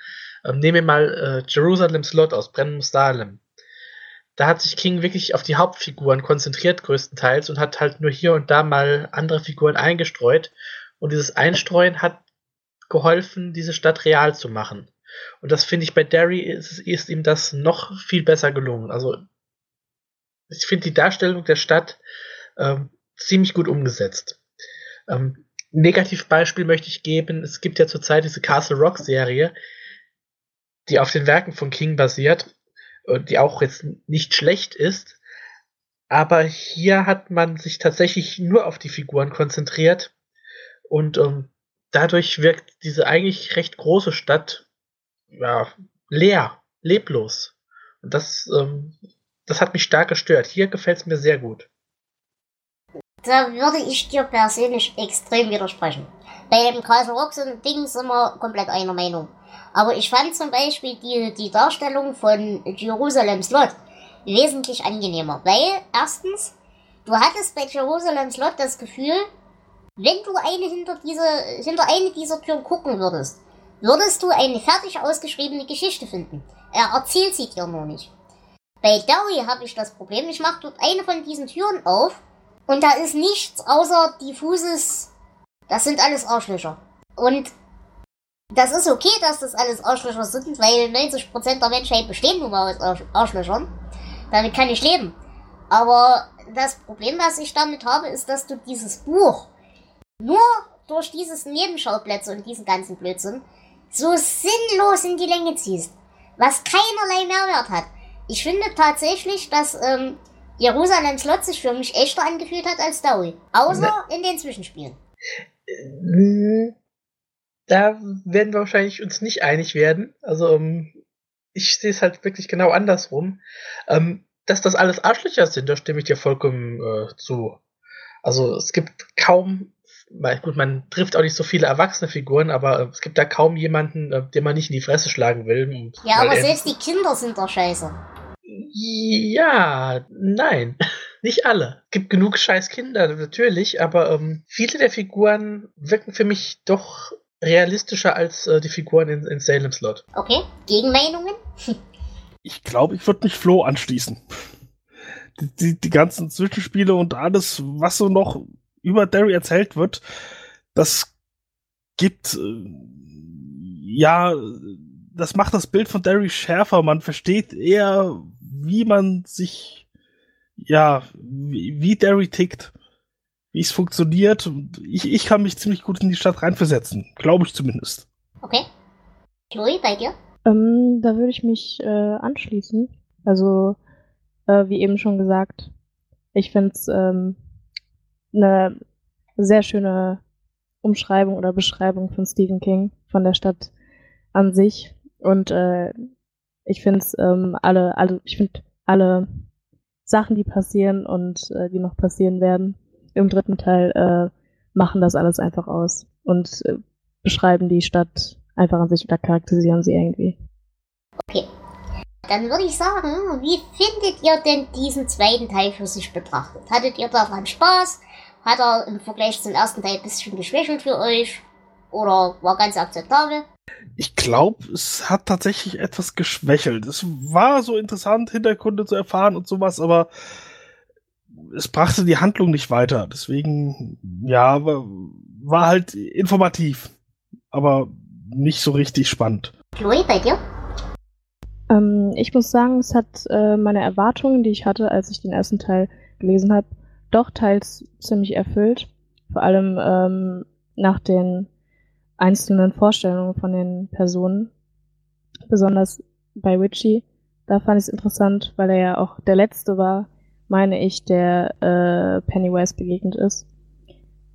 Ähm, nehmen wir mal äh, Jerusalem Slot aus Brennum Salem. Da hat sich King wirklich auf die Hauptfiguren konzentriert, größtenteils, und hat halt nur hier und da mal andere Figuren eingestreut. Und dieses Einstreuen hat geholfen, diese Stadt real zu machen. Und das finde ich bei Derry ist, ist ihm das noch viel besser gelungen. Also ich finde die Darstellung der Stadt ähm, ziemlich gut umgesetzt. Ähm, Negativbeispiel möchte ich geben, es gibt ja zurzeit diese Castle Rock Serie, die auf den Werken von King basiert, und die auch jetzt nicht schlecht ist, aber hier hat man sich tatsächlich nur auf die Figuren konzentriert und ähm, dadurch wirkt diese eigentlich recht große Stadt ja, leer, leblos. Und das, ähm, das hat mich stark gestört. Hier gefällt es mir sehr gut. Da würde ich dir persönlich extrem widersprechen. Bei dem Castle Rock sind Ding sind wir komplett einer Meinung. Aber ich fand zum Beispiel die, die Darstellung von Jerusalem Slot wesentlich angenehmer. Weil, erstens, du hattest bei Jerusalem Slot das Gefühl, wenn du eine hinter diese, hinter eine dieser Türen gucken würdest, würdest du eine fertig ausgeschriebene Geschichte finden. Er erzählt sie dir nur nicht. Bei Dowie habe ich das Problem, ich mache dort eine von diesen Türen auf und da ist nichts außer diffuses, das sind alles Arschlöcher. Und das ist okay, dass das alles Arschlöcher sind, weil 90% der Menschheit bestehen nun mal aus Arschlöchern. Damit kann ich leben. Aber das Problem, was ich damit habe, ist, dass du dieses Buch nur durch dieses Nebenschauplätze und diesen ganzen Blödsinn so sinnlos in die Länge ziehst, was keinerlei Mehrwert hat. Ich finde tatsächlich, dass ähm, Jerusalem Slot sich für mich echter angefühlt hat als Dowie. Außer ne. in den Zwischenspielen. Äh, da werden wir wahrscheinlich uns nicht einig werden. Also ähm, ich sehe es halt wirklich genau andersrum. Ähm, dass das alles Arschlöcher sind, da stimme ich dir vollkommen äh, zu. Also es gibt kaum, gut, man trifft auch nicht so viele erwachsene Figuren, aber äh, es gibt da kaum jemanden, äh, den man nicht in die Fresse schlagen will. ja, aber selbst die Kinder sind doch scheiße. Ja, nein, nicht alle. Es gibt genug scheiß Kinder, natürlich, aber ähm, viele der Figuren wirken für mich doch realistischer als äh, die Figuren in, in Salem Slot. Okay, Gegenmeinungen? ich glaube, ich würde mich Flo anschließen. Die, die, die, ganzen Zwischenspiele und alles, was so noch über Derry erzählt wird, das gibt, äh, ja, das macht das Bild von Derry schärfer. Man versteht eher, wie man sich, ja, wie, wie Derry tickt, wie es funktioniert. Ich, ich kann mich ziemlich gut in die Stadt reinversetzen, glaube ich zumindest. Okay. Chloe, bei dir? Ähm, da würde ich mich äh, anschließen. Also, äh, wie eben schon gesagt, ich finde es ähm, eine sehr schöne Umschreibung oder Beschreibung von Stephen King, von der Stadt an sich. Und äh, ich finde es ähm, alle, alle, ich finde alle Sachen, die passieren und äh, die noch passieren werden im dritten Teil, äh, machen das alles einfach aus und äh, beschreiben die Stadt einfach an sich oder charakterisieren sie irgendwie. Okay. Dann würde ich sagen, wie findet ihr denn diesen zweiten Teil für sich betrachtet? Hattet ihr daran Spaß? Hat er im Vergleich zum ersten Teil ein bisschen geschwächelt für euch? Oder war ganz akzeptabel? Ich glaube, es hat tatsächlich etwas geschwächelt. Es war so interessant, Hintergründe zu erfahren und sowas, aber es brachte die Handlung nicht weiter. Deswegen, ja, war, war halt informativ, aber nicht so richtig spannend. Chloe, bei dir? Ähm, ich muss sagen, es hat äh, meine Erwartungen, die ich hatte, als ich den ersten Teil gelesen habe, doch teils ziemlich erfüllt. Vor allem ähm, nach den einzelnen Vorstellungen von den Personen. Besonders bei Richie. Da fand ich es interessant, weil er ja auch der Letzte war, meine ich, der äh, Pennywise begegnet ist.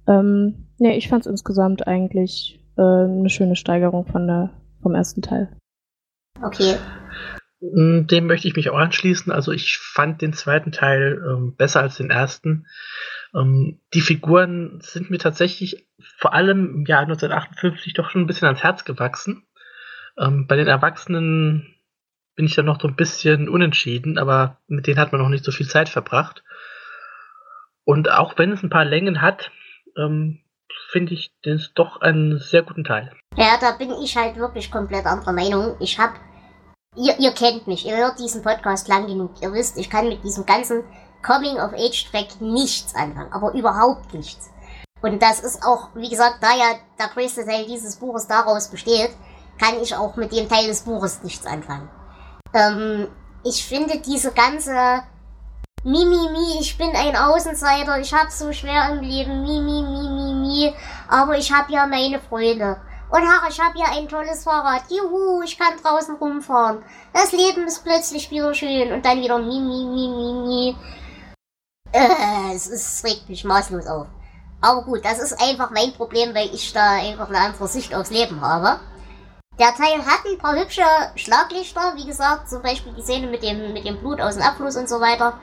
Ähm, nee, ich fand es insgesamt eigentlich äh, eine schöne Steigerung von der, vom ersten Teil. Okay. Mm, dem möchte ich mich auch anschließen. Also ich fand den zweiten Teil ähm, besser als den ersten. Ähm, die Figuren sind mir tatsächlich vor allem im Jahr 1958 doch schon ein bisschen ans Herz gewachsen. Ähm, bei den Erwachsenen bin ich dann noch so ein bisschen unentschieden, aber mit denen hat man noch nicht so viel Zeit verbracht. Und auch wenn es ein paar Längen hat, ähm, finde ich das doch einen sehr guten Teil. Ja, da bin ich halt wirklich komplett anderer Meinung. Ich habe, ihr, ihr kennt mich, ihr hört diesen Podcast lang genug. Ihr wisst, ich kann mit diesem ganzen Coming-of-Age-Track nichts anfangen, aber überhaupt nichts. Und das ist auch, wie gesagt, da ja der größte Teil dieses Buches daraus besteht, kann ich auch mit dem Teil des Buches nichts anfangen. Ähm, ich finde diese ganze Mimi, mi, ich bin ein Außenseiter, ich hab's so schwer im Leben, Mimi, mi, mi, mi, aber ich hab ja meine Freunde. Und ach, ich hab ja ein tolles Fahrrad. Juhu, ich kann draußen rumfahren. Das Leben ist plötzlich wieder schön. Und dann wieder mi, mi, mi, mi, mi. Äh, es, es regt mich maßlos auf. Aber gut, das ist einfach mein Problem, weil ich da einfach eine andere Sicht aufs Leben habe. Der Teil hat ein paar hübsche Schlaglichter, wie gesagt, zum Beispiel die Szene mit dem, mit dem Blut aus dem Abfluss und so weiter.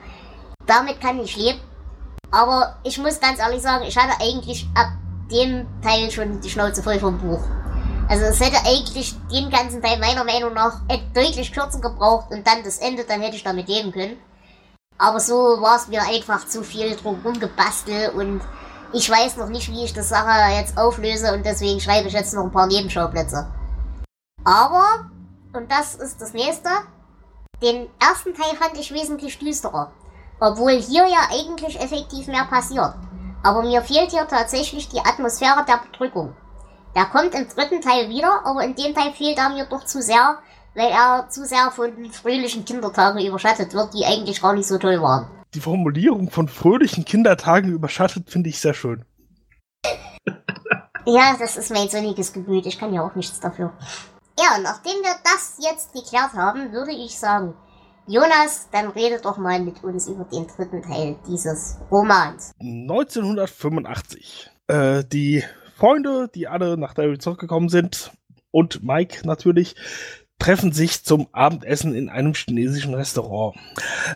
Damit kann ich leben. Aber ich muss ganz ehrlich sagen, ich hatte eigentlich ab dem Teil schon die Schnauze voll vom Buch. Also es hätte eigentlich den ganzen Teil meiner Meinung nach deutlich kürzer gebraucht und dann das Ende, dann hätte ich damit leben können. Aber so war es mir einfach zu viel drumherum gebastelt und ich weiß noch nicht, wie ich das Sache jetzt auflöse und deswegen schreibe ich jetzt noch ein paar Nebenschauplätze. Aber, und das ist das nächste, den ersten Teil fand ich wesentlich düsterer. Obwohl hier ja eigentlich effektiv mehr passiert. Aber mir fehlt hier tatsächlich die Atmosphäre der Bedrückung. Der kommt im dritten Teil wieder, aber in dem Teil fehlt er mir doch zu sehr, weil er zu sehr von fröhlichen Kindertagen überschattet wird, die eigentlich gar nicht so toll waren. Die Formulierung von fröhlichen Kindertagen überschattet finde ich sehr schön. Ja, das ist mein sonniges Gemüt. Ich kann ja auch nichts dafür. Ja, nachdem wir das jetzt geklärt haben, würde ich sagen, Jonas, dann rede doch mal mit uns über den dritten Teil dieses Romans. 1985. Äh, die Freunde, die alle nach Derry zurückgekommen sind, und Mike natürlich, treffen sich zum Abendessen in einem chinesischen Restaurant.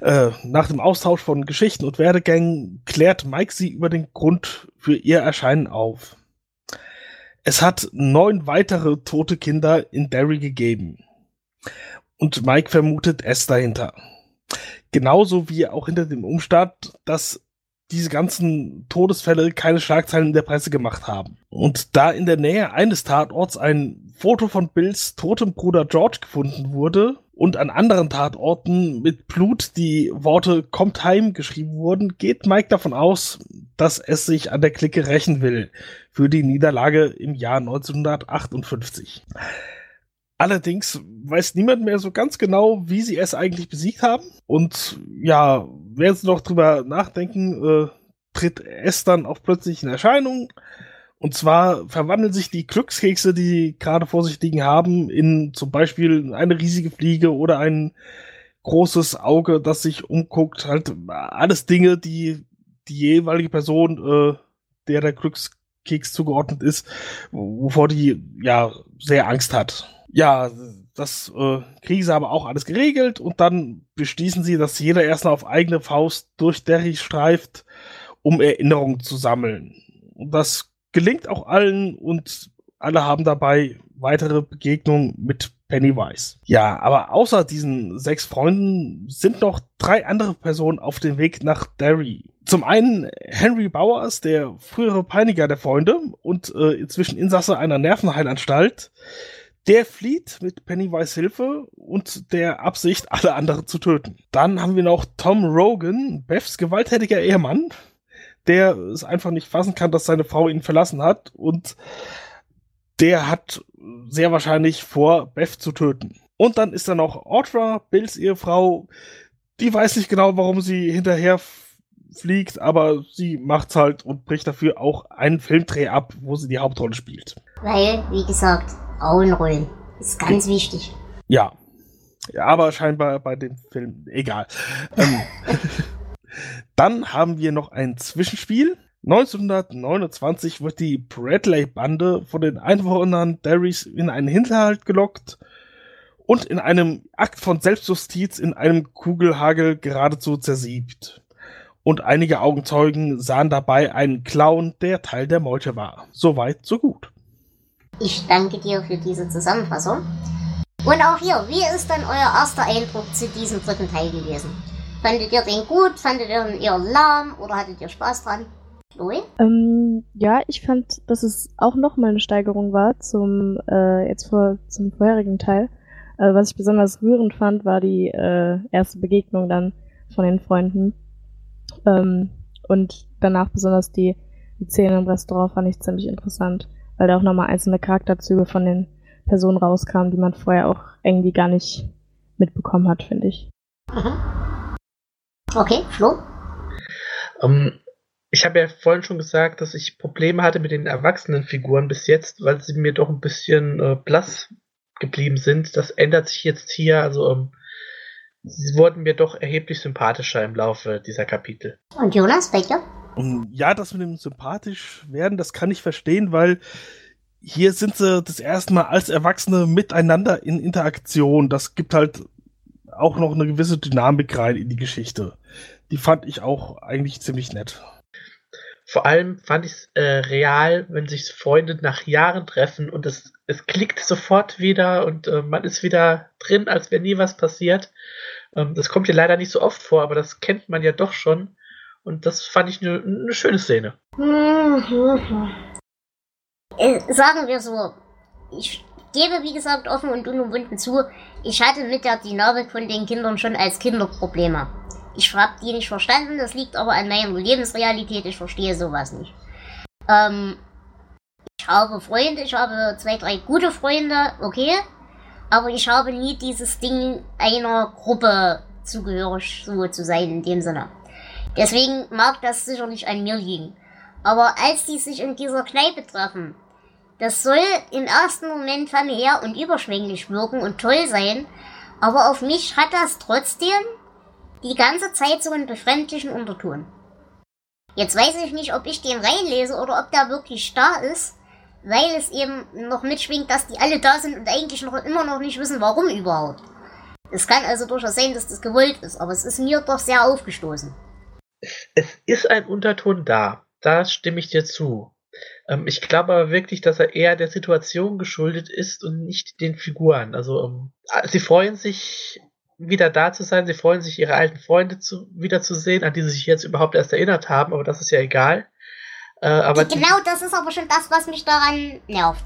Äh, nach dem Austausch von Geschichten und Werdegängen klärt Mike sie über den Grund für ihr Erscheinen auf. Es hat neun weitere tote Kinder in Derry gegeben. Und Mike vermutet es dahinter. Genauso wie auch hinter dem Umstand, dass diese ganzen Todesfälle keine Schlagzeilen in der Presse gemacht haben. Und da in der Nähe eines Tatorts ein Foto von Bills totem Bruder George gefunden wurde und an anderen Tatorten mit Blut die Worte kommt heim geschrieben wurden, geht Mike davon aus, dass es sich an der Clique rächen will für die Niederlage im Jahr 1958. Allerdings weiß niemand mehr so ganz genau, wie sie es eigentlich besiegt haben. Und ja, während sie noch drüber nachdenken, äh, tritt es dann auch plötzlich in Erscheinung. Und zwar verwandeln sich die Glückskekse, die gerade vor sich liegen haben, in zum Beispiel eine riesige Fliege oder ein großes Auge, das sich umguckt. Halt alles Dinge, die die jeweilige Person, äh, der der Glückskeks zugeordnet ist, wovor die ja sehr Angst hat ja, das äh, kriegen sie aber auch alles geregelt und dann beschließen sie, dass jeder erstmal auf eigene Faust durch Derry streift, um Erinnerungen zu sammeln. Und das gelingt auch allen und alle haben dabei weitere Begegnungen mit Pennywise. Ja, aber außer diesen sechs Freunden sind noch drei andere Personen auf dem Weg nach Derry. Zum einen Henry Bowers, der frühere Peiniger der Freunde und äh, inzwischen Insasse einer Nervenheilanstalt, der flieht mit Pennywise Hilfe und der Absicht, alle anderen zu töten. Dann haben wir noch Tom Rogan, Beths gewalttätiger Ehemann, der es einfach nicht fassen kann, dass seine Frau ihn verlassen hat und der hat sehr wahrscheinlich vor, Beth zu töten. Und dann ist da noch Audra, Bills Ehefrau, die weiß nicht genau, warum sie hinterher fliegt, aber sie macht's halt und bricht dafür auch einen Filmdreh ab, wo sie die Hauptrolle spielt. Weil, wie gesagt, Frauenrollen. Ist ganz wichtig. Ja. ja aber scheinbar bei dem Film egal. ähm, dann haben wir noch ein Zwischenspiel. 1929 wird die Bradley-Bande von den Einwohnern Derrys in einen Hinterhalt gelockt und in einem Akt von Selbstjustiz in einem Kugelhagel geradezu zersiebt. Und einige Augenzeugen sahen dabei einen Clown, der Teil der Meute war. Soweit, so gut. Ich danke dir für diese Zusammenfassung. Und auch hier, wie ist dann euer erster Eindruck zu diesem dritten Teil gewesen? Fandet ihr den gut? Fandet ihr ihn eher lahm? Oder hattet ihr Spaß dran? Chloe? Ähm, ja, ich fand, dass es auch nochmal eine Steigerung war zum, äh, jetzt vor, zum vorherigen Teil. Äh, was ich besonders rührend fand, war die äh, erste Begegnung dann von den Freunden. Ähm, und danach besonders die, die Szene im Restaurant fand ich ziemlich interessant weil da auch nochmal einzelne Charakterzüge von den Personen rauskamen, die man vorher auch irgendwie gar nicht mitbekommen hat, finde ich. Mhm. Okay, Flo? Um, ähm, ich habe ja vorhin schon gesagt, dass ich Probleme hatte mit den erwachsenen Figuren bis jetzt, weil sie mir doch ein bisschen äh, blass geblieben sind. Das ändert sich jetzt hier. Also um, ähm, sie wurden mir doch erheblich sympathischer im Laufe dieser Kapitel. Und Jonas, bei dir? Und ja, das mit dem sympathisch werden, das kann ich verstehen, weil hier sind sie das erste Mal als Erwachsene miteinander in Interaktion. Das gibt halt auch noch eine gewisse Dynamik rein in die Geschichte. Die fand ich auch eigentlich ziemlich nett. Vor allem fand ich es äh, real, wenn sich Freunde nach Jahren treffen und es, es klickt sofort wieder und äh, man ist wieder drin, als wäre nie was passiert. Ähm, das kommt hier leider nicht so oft vor, aber das kennt man ja doch schon. Und das fand ich eine ne schöne Szene. Äh, sagen wir so, ich gebe wie gesagt offen und unumwunden zu, ich hatte mit der Dynamik von den Kindern schon als Kinder Probleme. Ich habe die nicht verstanden, das liegt aber an meiner Lebensrealität, ich verstehe sowas nicht. Ähm, ich habe Freunde, ich habe zwei, drei gute Freunde, okay, aber ich habe nie dieses Ding einer Gruppe zugehörig so zu sein in dem Sinne. Deswegen mag das sicherlich an mir liegen. Aber als die sich in dieser Kneipe treffen, Das soll im ersten Moment familiär und überschwänglich wirken und toll sein, aber auf mich hat das trotzdem die ganze Zeit so einen befremdlichen Unterton. Jetzt weiß ich nicht, ob ich den reinlese oder ob der wirklich da ist, weil es eben noch mitschwingt, dass die alle da sind und eigentlich noch immer noch nicht wissen, warum überhaupt. Es kann also durchaus sein, dass das gewollt ist, aber es ist mir doch sehr aufgestoßen. Es ist ein Unterton da. Da stimme ich dir zu. Ähm, ich glaube aber wirklich, dass er eher der Situation geschuldet ist und nicht den Figuren. Also ähm, sie freuen sich wieder da zu sein, sie freuen sich ihre alten Freunde zu, wiederzusehen, an die sie sich jetzt überhaupt erst erinnert haben, aber das ist ja egal. Äh, aber genau das ist aber schon das, was mich daran nervt.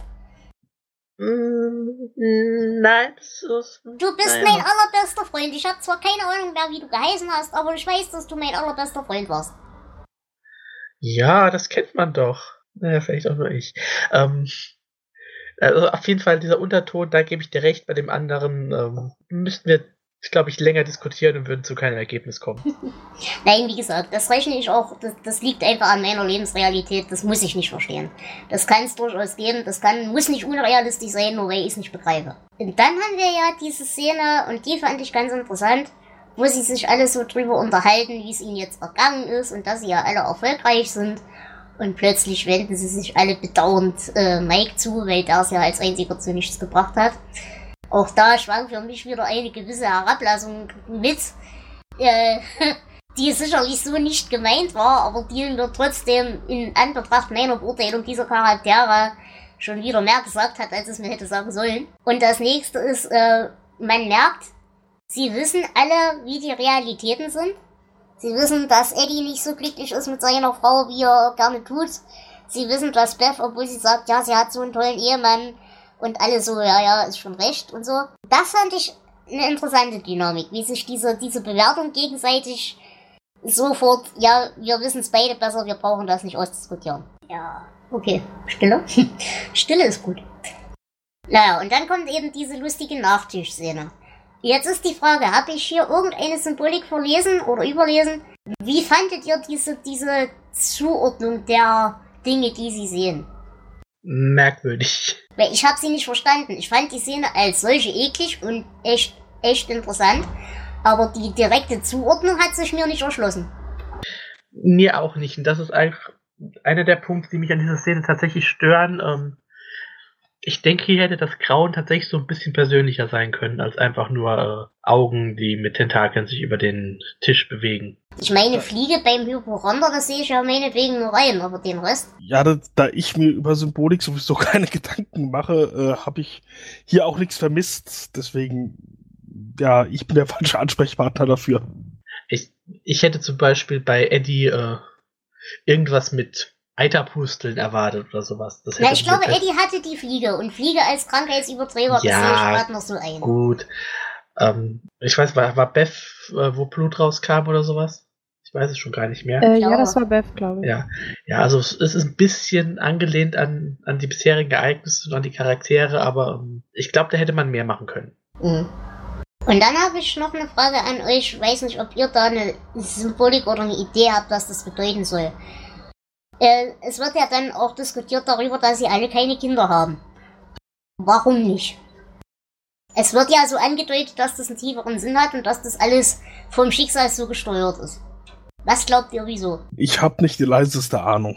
Mm, nein, ist, Du bist naja. mein allerbester Freund. Ich habe zwar keine Ahnung mehr, wie du geheißen hast, aber ich weiß, dass du mein allerbester Freund warst. Ja, das kennt man doch. Naja, vielleicht auch nur ich. Ähm, also auf jeden Fall dieser Unterton, da gebe ich dir recht. Bei dem anderen ähm, müssten wir glaube ich, länger diskutieren und würden zu keinem Ergebnis kommen. Nein, wie gesagt, das rechne ich auch, das, das, liegt einfach an meiner Lebensrealität, das muss ich nicht verstehen. Das kann es durchaus geben, das kann, muss nicht unrealistisch sein, nur weil ich es nicht begreife. Und dann haben wir ja diese Szene, und die fand ich ganz interessant, wo sie sich alle so drüber unterhalten, wie es ihnen jetzt ergangen ist und dass sie ja alle erfolgreich sind. Und plötzlich wenden sie sich alle bedauernd äh, Mike zu, weil der es ja als einziger zu nichts gebracht hat. Auch da schwang für mich wieder eine gewisse Herablassung mit, äh, die sicherlich so nicht gemeint war, aber die mir trotzdem in Anbetracht meiner Beurteilung dieser Charaktere schon wieder mehr gesagt hat, als es mir hätte sagen sollen. Und das nächste ist, äh, man merkt, sie wissen alle, wie die Realitäten sind. Sie wissen, dass Eddie nicht so glücklich ist mit seiner Frau, wie er gerne tut. Sie wissen, dass Beth, obwohl sie sagt, ja, sie hat so einen tollen Ehemann, und alle so, ja, ja, ist schon recht und so. Das fand ich eine interessante Dynamik, wie sich diese, diese Bewertung gegenseitig sofort, ja, wir wissen es beide besser, wir brauchen das nicht ausdiskutieren. Ja, okay, Stille. Stille ist gut. Naja, und dann kommt eben diese lustige Nachtischszene. Jetzt ist die Frage, habe ich hier irgendeine Symbolik verlesen oder überlesen? Wie fandet ihr diese, diese Zuordnung der Dinge, die sie sehen? Merkwürdig. Ich habe sie nicht verstanden. Ich fand die Szene als solche eklig und echt, echt interessant. Aber die direkte Zuordnung hat sich mir nicht erschlossen. Mir auch nicht. Und das ist einfach einer der Punkte, die mich an dieser Szene tatsächlich stören. Ähm, ich denke, hier hätte das Grauen tatsächlich so ein bisschen persönlicher sein können, als einfach nur äh, Augen, die mit Tentakeln sich über den Tisch bewegen. Ich meine, Fliege beim Hyporonder, das sehe ich ja meinetwegen nur rein, aber den Rest. Ja, da, da ich mir über Symbolik sowieso keine Gedanken mache, äh, habe ich hier auch nichts vermisst. Deswegen, ja, ich bin der falsche Ansprechpartner dafür. Ich, ich hätte zum Beispiel bei Eddie äh, irgendwas mit Eiterpusteln erwartet oder sowas. Das ja, ich glaube, Eddie hatte die Fliege und Fliege als Krankheitsüberträger, ja, gerade noch so ein. Gut. Ähm, ich weiß, war, war Beth, äh, wo Blut rauskam oder sowas? Ich weiß es schon gar nicht mehr. Äh, ja, das war Beth, glaube ich. Ja, ja also es, es, ist ein bisschen angelehnt an, an die bisherigen Ereignisse und an die Charaktere, aber ähm, ich glaube, da hätte man mehr machen können. Mhm. Und dann habe ich noch eine Frage an euch. Ich weiß nicht, ob ihr da eine Symbolik oder eine Idee habt, was das bedeuten soll. Äh, es wird ja dann auch diskutiert darüber, dass sie alle keine Kinder haben. Warum nicht? Es wird ja so angedeutet, dass das einen tieferen Sinn hat und dass das alles vom Schicksal so gesteuert ist. Was glaubt ihr, wieso? Ich habe nicht die leiseste Ahnung.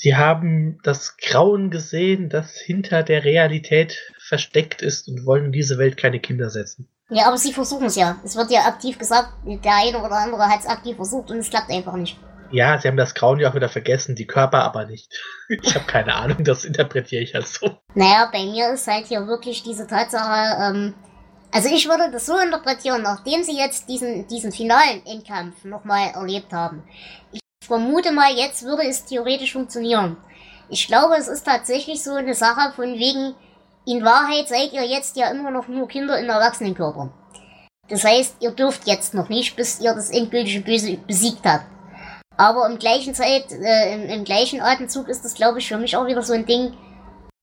Sie haben das Grauen gesehen, das hinter der Realität versteckt ist und wollen in diese Welt keine Kinder setzen. Ja, aber sie versuchen es ja. Es wird ja aktiv gesagt, der eine oder andere hat es aktiv versucht und es klappt einfach nicht. Ja, sie haben das Grauen ja auch wieder vergessen, die Körper aber nicht. Ich habe keine Ahnung, das interpretiere ich als so. Naja, bei mir ist halt hier wirklich diese Tatsache, ähm, also ich würde das so interpretieren, nachdem sie jetzt diesen, diesen finalen Endkampf nochmal erlebt haben. Ich vermute mal, jetzt würde es theoretisch funktionieren. Ich glaube, es ist tatsächlich so eine Sache von wegen, in Wahrheit seid ihr jetzt ja immer noch nur Kinder in Erwachsenenkörpern. Das heißt, ihr dürft jetzt noch nicht, bis ihr das endgültige Böse besiegt habt. Aber im gleichen Zeit, äh, im, im, gleichen Atemzug ist das, glaube ich, für mich auch wieder so ein Ding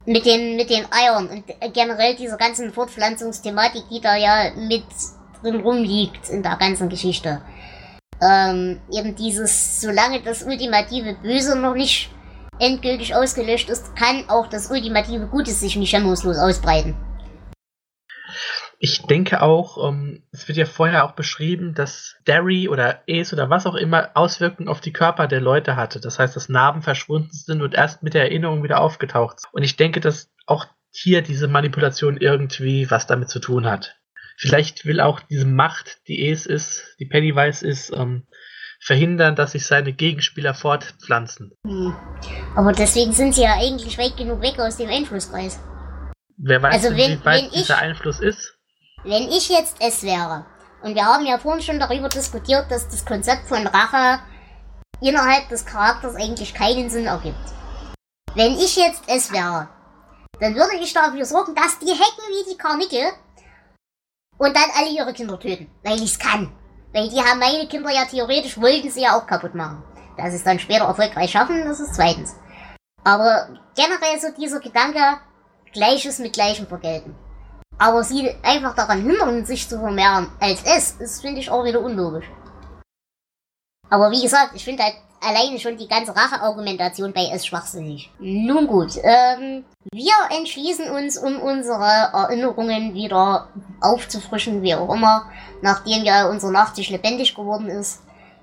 mit den, mit den Eiern und generell dieser ganzen Fortpflanzungsthematik, die da ja mit drin rumliegt in der ganzen Geschichte. Ähm, eben dieses, solange das ultimative Böse noch nicht endgültig ausgelöscht ist, kann auch das ultimative Gutes sich nicht hemmungslos ausbreiten. Ich denke auch, ähm, es wird ja vorher auch beschrieben, dass Derry oder Ace oder was auch immer Auswirkungen auf die Körper der Leute hatte. Das heißt, dass Narben verschwunden sind und erst mit der Erinnerung wieder aufgetaucht sind. Und ich denke, dass auch hier diese Manipulation irgendwie was damit zu tun hat. Vielleicht will auch diese Macht, die Ace ist, die Pennywise ist, ähm, verhindern, dass sich seine Gegenspieler fortpflanzen. Hm. Aber deswegen sind sie ja eigentlich weit genug weg aus dem Einflusskreis. Wer weiß, Also wenn- wie weit wenn ich- dieser Einfluss ist? Wenn ich jetzt es wäre, und wir haben ja vorhin schon darüber diskutiert, dass das Konzept von Rache innerhalb des Charakters eigentlich keinen Sinn ergibt. Wenn ich jetzt es wäre, dann würde ich dafür sorgen, dass die hacken wie die Karnickel und dann alle ihre Kinder töten, weil ich's kann. Weil die haben meine Kinder ja theoretisch, wollten sie ja auch kaputt machen. Dass sie es dann später erfolgreich schaffen, das ist zweitens. Aber generell so dieser Gedanke, Gleiches mit Gleichem vergelten. Aber sie einfach daran hindern, sich zu vermehren, als es, das finde ich auch wieder unlogisch. Aber wie gesagt, ich finde halt alleine schon die ganze Rache-Argumentation bei es schwachsinnig. Nun gut, ähm, wir entschließen uns, um unsere Erinnerungen wieder aufzufrischen, wie auch immer, nachdem ja unser Nachtisch lebendig geworden ist,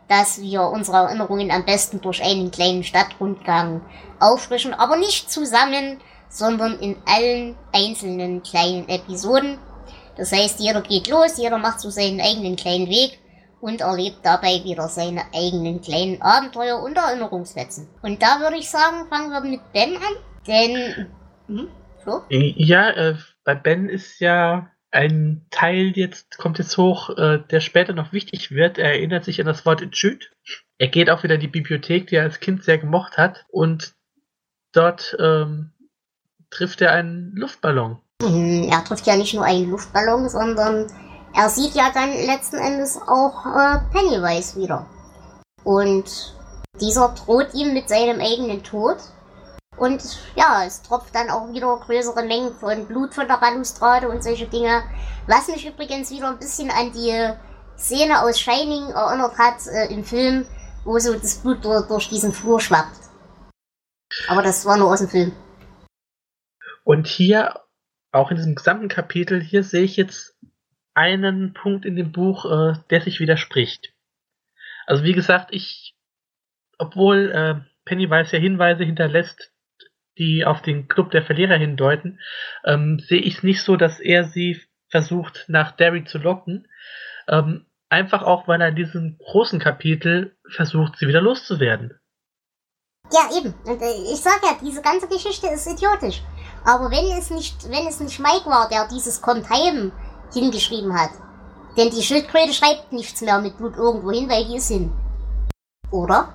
dass wir unsere Erinnerungen am besten durch einen kleinen Stadtrundgang auffrischen, aber nicht zusammen, sondern in allen einzelnen kleinen Episoden. Das heißt, jeder geht los, jeder macht so seinen eigenen kleinen Weg und erlebt dabei wieder seine eigenen kleinen Abenteuer und Erinnerungsfetzen. Und da würde ich sagen, fangen wir mit Ben an, denn... Hm? Flo? Ja, äh, bei Ben ist ja ein Teil jetzt, kommt jetzt hoch, äh, der später noch wichtig wird. Er erinnert sich an das Wort Jude. Er geht auch wieder in die Bibliothek, die er als Kind sehr gemocht hat. Und dort ähm, trifft er einen Luftballon. Hm, Er trifft ja nicht nur einen Luftballon, sondern er sieht ja dann letzten Endes auch äh, Pennywise wieder. Und dieser droht ihm mit seinem eigenen Tod. Und ja, es tropft dann auch wieder größere Mengen von Blut von der Balustrade und solche Dinge. Was mich übrigens wieder ein bisschen an die Szene aus Shining erinnert hat äh, im Film, wo so das Blut durch, durch diesen Flur schwappt. Aber das war nur aus dem Film. Und hier, auch in diesem gesamten Kapitel, hier sehe ich jetzt einen Punkt in dem Buch, äh, der sich widerspricht. Also wie gesagt, ich, obwohl äh, Pennywise ja Hinweise hinterlässt, die auf den Club der Verlierer hindeuten, ähm, sehe ich es nicht so, dass er sie versucht, nach Derry zu locken. Ähm, einfach auch, weil er in diesem großen Kapitel versucht, sie wieder loszuwerden. Ja, eben. Und äh, ich sag ja, diese ganze Geschichte ist idiotisch. Aber wenn es nicht, wenn es nicht Mike war, der dieses Kommt heim hingeschrieben hat. Denn die Schildkröte schreibt nichts mehr mit Blut irgendwo hin, weil die ist hin. Oder?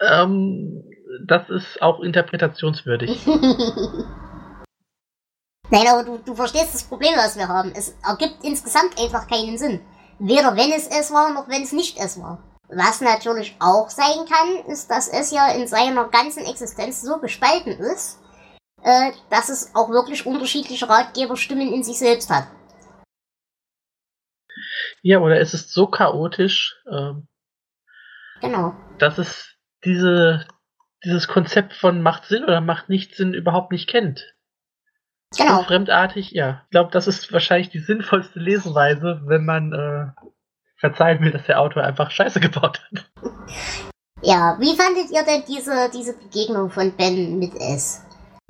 Ähm, das ist auch interpretationswürdig. Nein, aber du, du verstehst das Problem, was wir haben. Es ergibt insgesamt einfach keinen Sinn. Weder wenn es es war, noch wenn es nicht es war. Was natürlich auch sein kann, ist, dass es ja in seiner ganzen Existenz so gespalten ist, äh, dass es auch wirklich unterschiedliche Ratgeberstimmen in sich selbst hat. Ja, oder es ist so chaotisch, ähm, Genau. dass es diese, dieses Konzept von macht Sinn oder macht nicht Sinn überhaupt nicht kennt. So Genau. fremdartig, ja. Ich glaube, das ist wahrscheinlich die sinnvollste Leseweise, wenn man äh, verzeihen will, dass der Autor einfach Scheiße gebaut hat. Ja, wie fandet ihr denn diese, diese Begegnung von Ben mit S?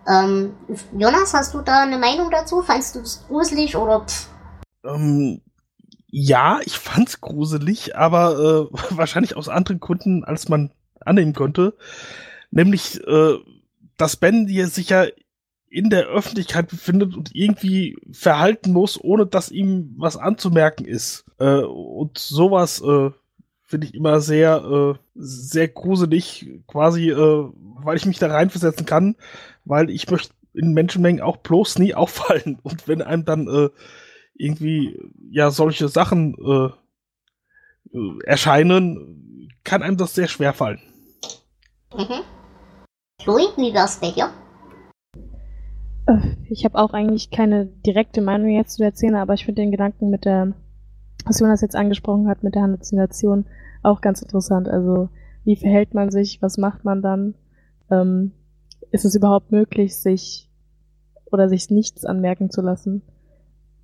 Ähm, Jonas, hast du da eine Meinung dazu? Fandst du das gruselig oder pff? Ähm, ja, ich fand's gruselig, aber äh, wahrscheinlich aus anderen Gründen, als man annehmen konnte. Nämlich, äh, dass Ben hier sich ja in der Öffentlichkeit befindet und irgendwie verhalten muss, ohne dass ihm was anzumerken ist. Äh, und sowas äh, finde ich immer sehr, äh, sehr gruselig, quasi, äh, weil ich mich da reinversetzen kann, weil ich möchte in Menschenmengen auch bloß nie auffallen. Und wenn einem dann äh, irgendwie ja solche Sachen äh, äh, erscheinen, kann einem das sehr schwer fallen. Mhm. Chloe, wie wär's bei dir? Äh, Ich habe auch eigentlich keine direkte Meinung jetzt zu der Szene, aber ich finde den Gedanken mit der, was Jonas jetzt angesprochen hat, mit der Halluzination auch ganz interessant. Also, wie verhält man sich, was macht man dann? ähm, ist es überhaupt möglich, sich oder sich nichts anmerken zu lassen?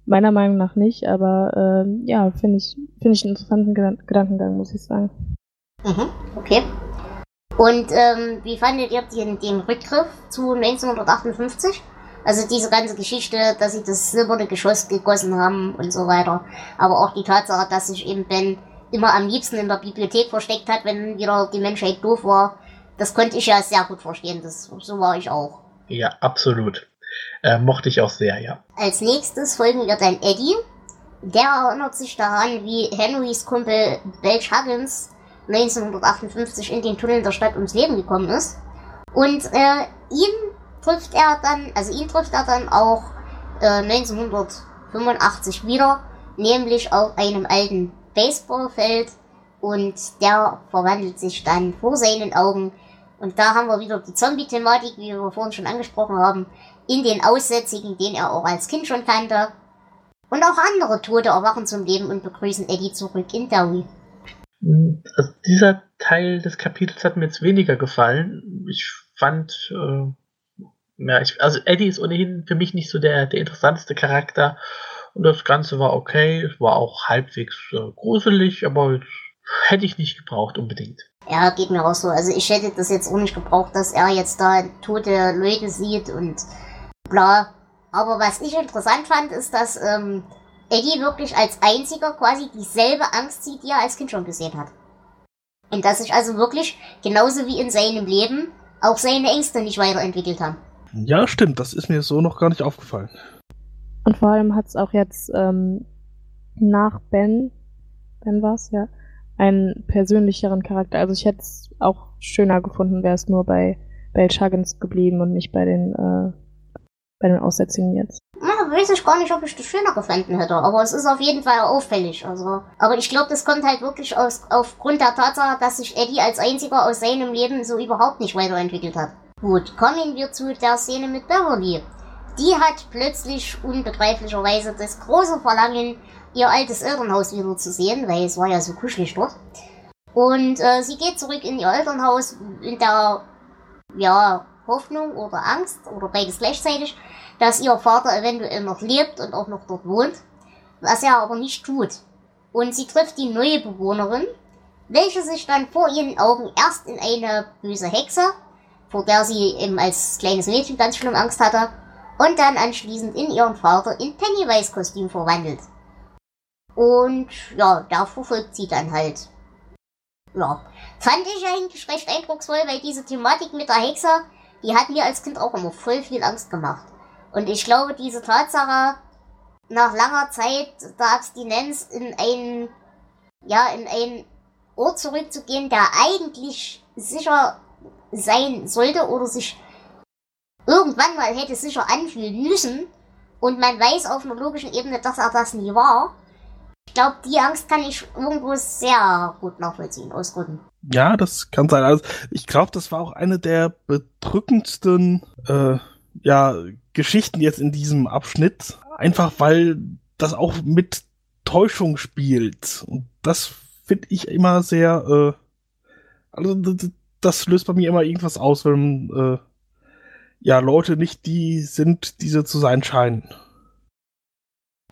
Meiner Meinung nach nicht, aber äh, ja, finde ich, finde ich einen interessanten Gedankengang, muss ich sagen. Mhm, okay. Und ähm, wie fandet ihr den, den Rückgriff zu 1958? Also diese ganze Geschichte, dass sie das silberne Geschoss gegossen haben und so weiter. Aber auch die Tatsache, dass sich eben Ben immer am liebsten in der Bibliothek versteckt hat, wenn wieder die Menschheit doof war. Das konnte ich ja sehr gut verstehen. Das, so war ich auch. Ja, absolut. Äh, mochte ich auch sehr, ja. Als nächstes folgen wir dann Eddie. Der erinnert sich daran, wie Henrys Kumpel Belch Huggins 1958 in den Tunneln der Stadt ums Leben gekommen ist. Und äh, ihn trifft er dann, also ihn trifft er dann auch äh, 1985 wieder, nämlich auf einem alten Baseballfeld und der verwandelt sich dann vor seinen Augen. Und da haben wir wieder die Zombie-Thematik, wie wir vorhin schon angesprochen haben, in den Aussätzigen, den er auch als Kind schon kannte. Und auch andere Tote erwachen zum Leben und begrüßen Eddie zurück in Derry. Also dieser Teil des Kapitels hat mir jetzt weniger gefallen. Ich fand, äh, ja, ich, also Eddie ist ohnehin für mich nicht so der, der interessanteste Charakter. Und das Ganze war okay. Es war auch halbwegs äh, gruselig, aber hätte ich nicht gebraucht unbedingt. Ja, geht mir auch so. Also ich hätte das jetzt auch nicht gebraucht, dass er jetzt da tote Leute sieht und bla. Aber was ich interessant fand, ist, dass ähm, Eddie wirklich als einziger quasi dieselbe Angst sieht, die er als Kind schon gesehen hat. Und dass sich also wirklich, genauso wie in seinem Leben, auch seine Ängste nicht weiterentwickelt haben. Ja, stimmt, das ist mir so noch gar nicht aufgefallen. Und vor allem hat es auch jetzt ähm, nach Ben, Ben war's ja, einen persönlicheren Charakter. Also ich hätte es auch schöner gefunden, wäre es nur bei Bell Chuggins geblieben und nicht bei den äh, bei den Aussetzungen jetzt. Ja, weiß ich gar nicht, ob ich das schöner gefunden hätte, aber es ist auf jeden Fall auffällig. Also, aber ich glaube, das kommt halt wirklich aus, aufgrund der Tatsache, dass sich Eddie als einziger aus seinem Leben so überhaupt nicht weiterentwickelt hat. Gut, kommen wir zu der Szene mit Beverly. Die hat plötzlich unbegreiflicherweise das große Verlangen, ihr altes Elternhaus wieder zu sehen, weil es war ja so kuschelig dort. Und äh, sie geht zurück in ihr Elternhaus in der ja, Hoffnung oder Angst oder beides gleichzeitig, dass ihr Vater eventuell noch lebt und auch noch dort wohnt, was er aber nicht tut. Und sie trifft die neue Bewohnerin, welche sich dann vor ihren Augen erst in eine böse Hexe, vor der sie eben als kleines Mädchen ganz schlimm Angst hatte, und dann anschließend in ihren Vater in Pennywise-Kostüm verwandelt. Und ja, da verfolgt sie dann halt. Ja, fand ich eigentlich recht eindrucksvoll, weil diese Thematik mit der Hexe die hat mir als Kind auch immer voll viel Angst gemacht. Und ich glaube, diese Tatsache, nach langer Zeit der Abstinenz in ein, ja, in einen Ort zurückzugehen, der eigentlich sicher sein sollte oder sich irgendwann mal hätte sicher anfühlen müssen und man weiß auf einer logischen Ebene, dass er das nie war. Ich glaube, die Angst kann ich irgendwo sehr gut nachvollziehen aus Gründen. Ja, das kann sein. Also ich glaube, das war auch eine der bedrückendsten äh, ja, Geschichten jetzt in diesem Abschnitt. Einfach weil das auch mit Täuschung spielt. Und das finde ich immer sehr, äh, also das löst bei mir immer irgendwas aus, wenn äh, ja Leute nicht die sind, die sie zu sein scheinen.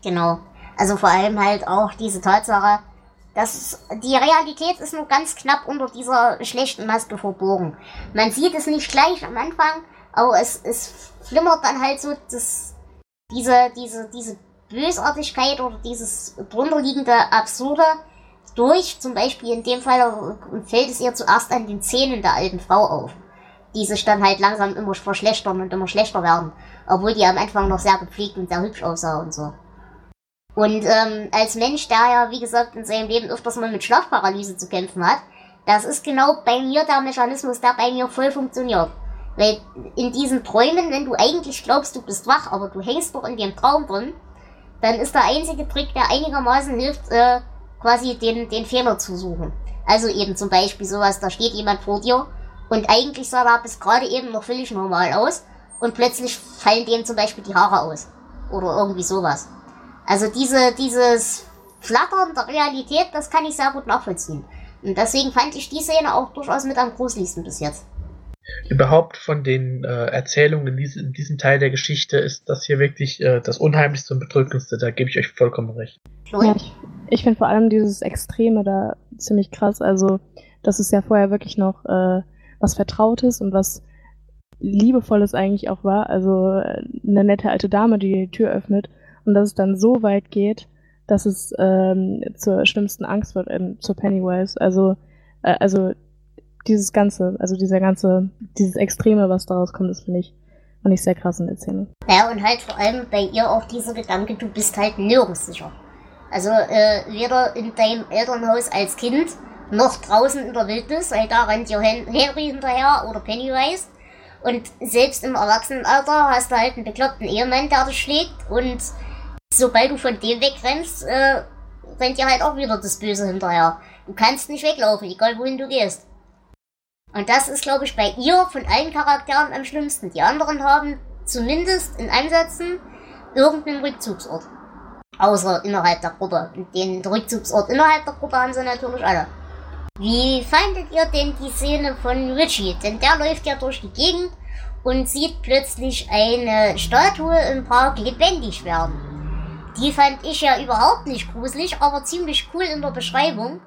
Genau. Also vor allem halt auch diese Tatsache, das, die Realität ist nur ganz knapp unter dieser schlechten Maske verborgen. Man sieht es nicht gleich am Anfang, aber es, es flimmert dann halt so das, diese, diese, diese Bösartigkeit oder dieses drunterliegende Absurde durch. Zum Beispiel in dem Fall fällt es ihr zuerst an den Zähnen der alten Frau auf, die sich dann halt langsam immer verschlechtern und immer schlechter werden, obwohl die am Anfang noch sehr gepflegt und sehr hübsch aussah und so. Und ähm, als Mensch, der ja, wie gesagt, in seinem Leben öfters mal mit Schlafparalyse zu kämpfen hat, das ist genau bei mir der Mechanismus, der bei mir voll funktioniert. Weil in diesen Träumen, wenn du eigentlich glaubst, du bist wach, aber du hängst doch in dem Traum drin, dann ist der einzige Trick, der einigermaßen hilft, äh, quasi den, den Fehler zu suchen. Also eben zum Beispiel sowas, da steht jemand vor dir und eigentlich sah er bis gerade eben noch völlig normal aus und plötzlich fallen dem zum Beispiel die Haare aus. Oder irgendwie sowas. Also diese, dieses Flattern der Realität, das kann ich sehr gut nachvollziehen. Und deswegen fand ich die Szene auch durchaus mit am gruseligsten bis jetzt. Überhaupt von den äh, Erzählungen in, diese, in, diesem Teil der Geschichte ist das hier wirklich äh, das Unheimlichste und Bedrückendste. Da gebe ich euch vollkommen recht. Ja, ich, ich finde vor allem dieses Extreme da ziemlich krass. Also, das ist ja vorher wirklich noch äh, was Vertrautes und was Liebevolles eigentlich auch war. Also eine nette alte Dame, die die Tür öffnet und dass es dann so weit geht, dass es ähm, zur schlimmsten Angst wird, ähm, zur Pennywise. Also, äh, also dieses Ganze, also dieser ganze, dieses Extreme, was daraus kommt, das finde ich, finde ich sehr krass in der Szene. Ja, und halt vor allem bei ihr auch dieser Gedanke, du bist halt nirgends sicher. Also äh, weder in deinem Elternhaus als Kind, noch draußen in der Wildnis, weil da rennt dir Harry hinterher oder Pennywise. Und selbst im Erwachsenenalter hast du halt einen bekloppten Ehemann, der dich schlägt. Und sobald du von dem wegrennst, äh, rennt dir halt auch wieder das Böse hinterher. Du kannst nicht weglaufen, egal wohin du gehst. Und das ist, glaube ich, bei ihr von allen Charakteren am schlimmsten. Die anderen haben zumindest in Ansätzen irgendeinen Rückzugsort. Außer innerhalb der Gruppe. Den Rückzugsort innerhalb der Gruppe haben sie natürlich alle. Wie fandet ihr denn die Szene von Richie? Denn der läuft ja durch die Gegend und sieht plötzlich eine Statue im Park lebendig werden. Die fand ich ja überhaupt nicht gruselig, aber ziemlich cool in der Beschreibung.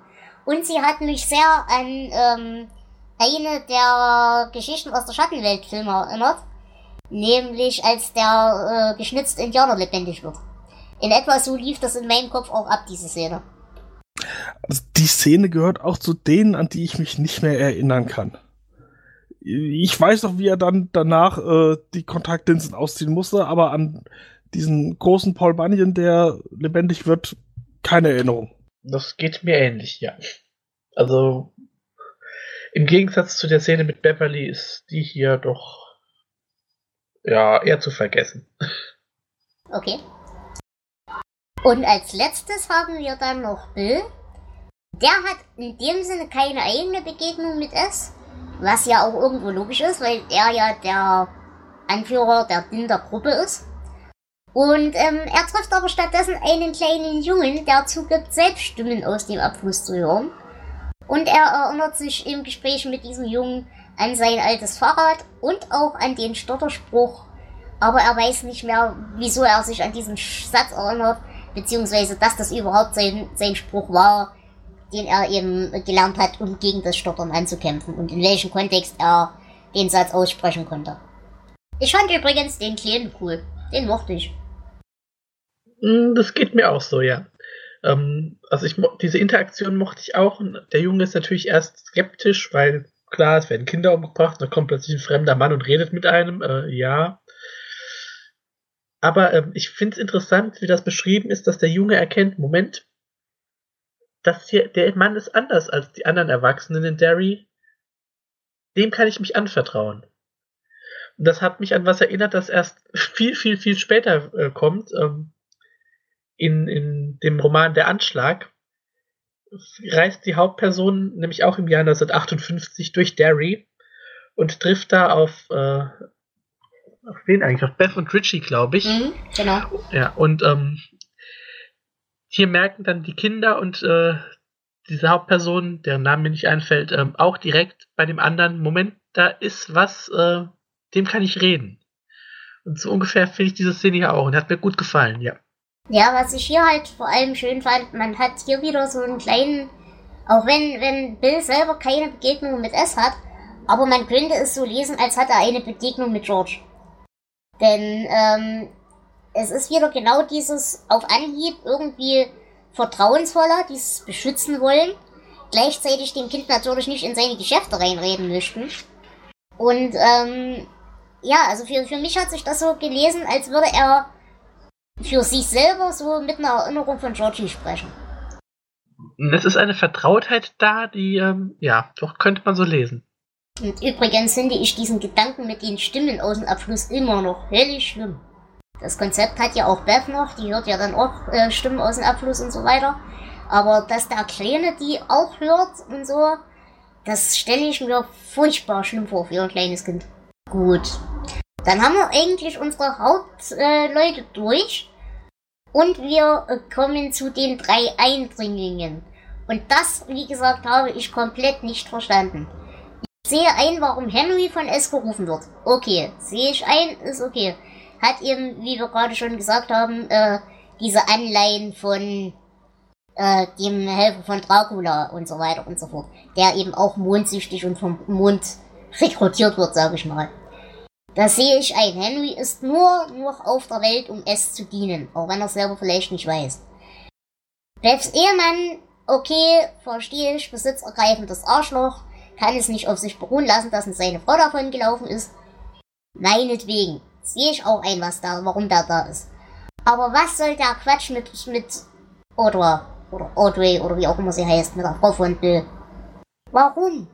Und sie hat mich sehr an ähm, eine der Geschichten aus der Schattenwelt-Filme erinnert. Nämlich als der äh, geschnitzte Indianer lebendig wird. In etwa so lief das in meinem Kopf auch ab, diese Szene. Also die Szene gehört auch zu denen, an die ich mich nicht mehr erinnern kann. Ich weiß noch, wie er dann danach äh, die Kontaktlinsen ausziehen musste, aber an diesen großen Paul Bunyan, der lebendig wird, keine Erinnerung. Das geht mir ähnlich, ja. Also im Gegensatz zu der Szene mit Beverly ist die hier doch ja eher zu vergessen. Okay. Und als letztes haben wir dann noch Bill. Der hat in dem Sinne keine eigene Begegnung mit S, was ja auch irgendwo logisch ist, weil er ja der Anführer der Dinder Gruppe ist. Und ähm, er trifft aber stattdessen einen kleinen Jungen, der zugibt, selbst Stimmen aus dem Abfluss zu hören. Und er erinnert sich im Gespräch mit diesem Jungen an sein altes Fahrrad und auch an den Stotterspruch. Aber er weiß nicht mehr, wieso er sich an diesen Satz erinnert, beziehungsweise dass das überhaupt sein, sein Spruch war, den er eben gelernt hat, um gegen das Stottern anzukämpfen und in welchem Kontext er den Satz aussprechen konnte. Ich fand übrigens den Kleinen cool. Den mochte ich. Hm, das geht mir auch so, ja. Ähm, also ich diese Interaktion mochte ich auch. Der Junge ist natürlich erst skeptisch, weil klar, es werden Kinder umgebracht, da kommt plötzlich ein fremder Mann und redet mit einem. Äh, ja. Aber ähm, ich finde es interessant, wie das beschrieben ist, dass der Junge erkennt, Moment, das hier, der Mann ist anders als die anderen Erwachsenen in Derry. Dem kann ich mich anvertrauen. Und das hat mich an was erinnert, das erst viel, viel, viel später äh, kommt. Ähm, in, in dem Roman Der Anschlag reist die Hauptperson nämlich auch im Jahr 1958 durch Derry und trifft da auf, äh, auf wen eigentlich? Auf Beth und Richie, glaube ich. Mhm, genau. Ja, und ähm, hier merken dann die Kinder und äh, diese Hauptperson, deren Name mir nicht einfällt, ähm, auch direkt bei dem anderen, Moment, da ist was, äh, dem kann ich reden. Und so ungefähr finde ich diese Szene hier auch und hat mir gut gefallen, ja. Ja, was ich hier halt vor allem schön fand, man hat hier wieder so einen kleinen, auch wenn, wenn Bill selber keine Begegnung mit S hat, aber man könnte es so lesen, als hat er eine Begegnung mit George. Denn ähm, es ist wieder genau dieses auf Anhieb irgendwie vertrauensvoller, dieses beschützen wollen, gleichzeitig dem Kind natürlich nicht in seine Geschäfte reinreden möchten. Und ähm, ja, also für, für mich hat sich das so gelesen, als würde er für sich selber so mit einer Erinnerung von Georgie sprechen. Es ist eine Vertrautheit da, die, ähm, ja, doch könnte man so lesen. Und übrigens finde ich diesen Gedanken mit den Stimmen aus dem Abfluss immer noch höllisch schlimm. Das Konzept hat ja auch Beth noch, die hört ja dann auch äh, Stimmen aus dem Abfluss und so weiter. Aber dass der Kleine die auch hört und so, das stelle ich mir furchtbar schlimm vor für ein kleines Kind. Gut. Dann haben wir eigentlich unsere Hauptleute äh, durch. Und wir kommen zu den drei Eindringlingen. Und das, wie gesagt, habe ich komplett nicht verstanden sehe ein, warum Henry von S gerufen wird. Okay, sehe ich ein, ist okay. Hat eben, wie wir gerade schon gesagt haben, äh, diese Anleihen von äh, dem Helfer von Dracula und so weiter und so fort. Der eben auch mondsüchtig und vom Mond rekrutiert wird, sage ich mal. Das sehe ich ein. Henry ist nur noch auf der Welt, um es zu dienen, auch wenn er selber vielleicht nicht weiß. Beths Ehemann, okay, verstehe ich, besitzergreifendes Arschloch, kann es nicht auf sich beruhen lassen, dass seine Frau davon gelaufen ist. Meinetwegen. Sehe ich auch ein, was da, warum der da ist. Aber was soll der Quatsch mit, mit, oder, oder Audrey, oder wie auch immer sie heißt, mit der Frau von Bill? Warum?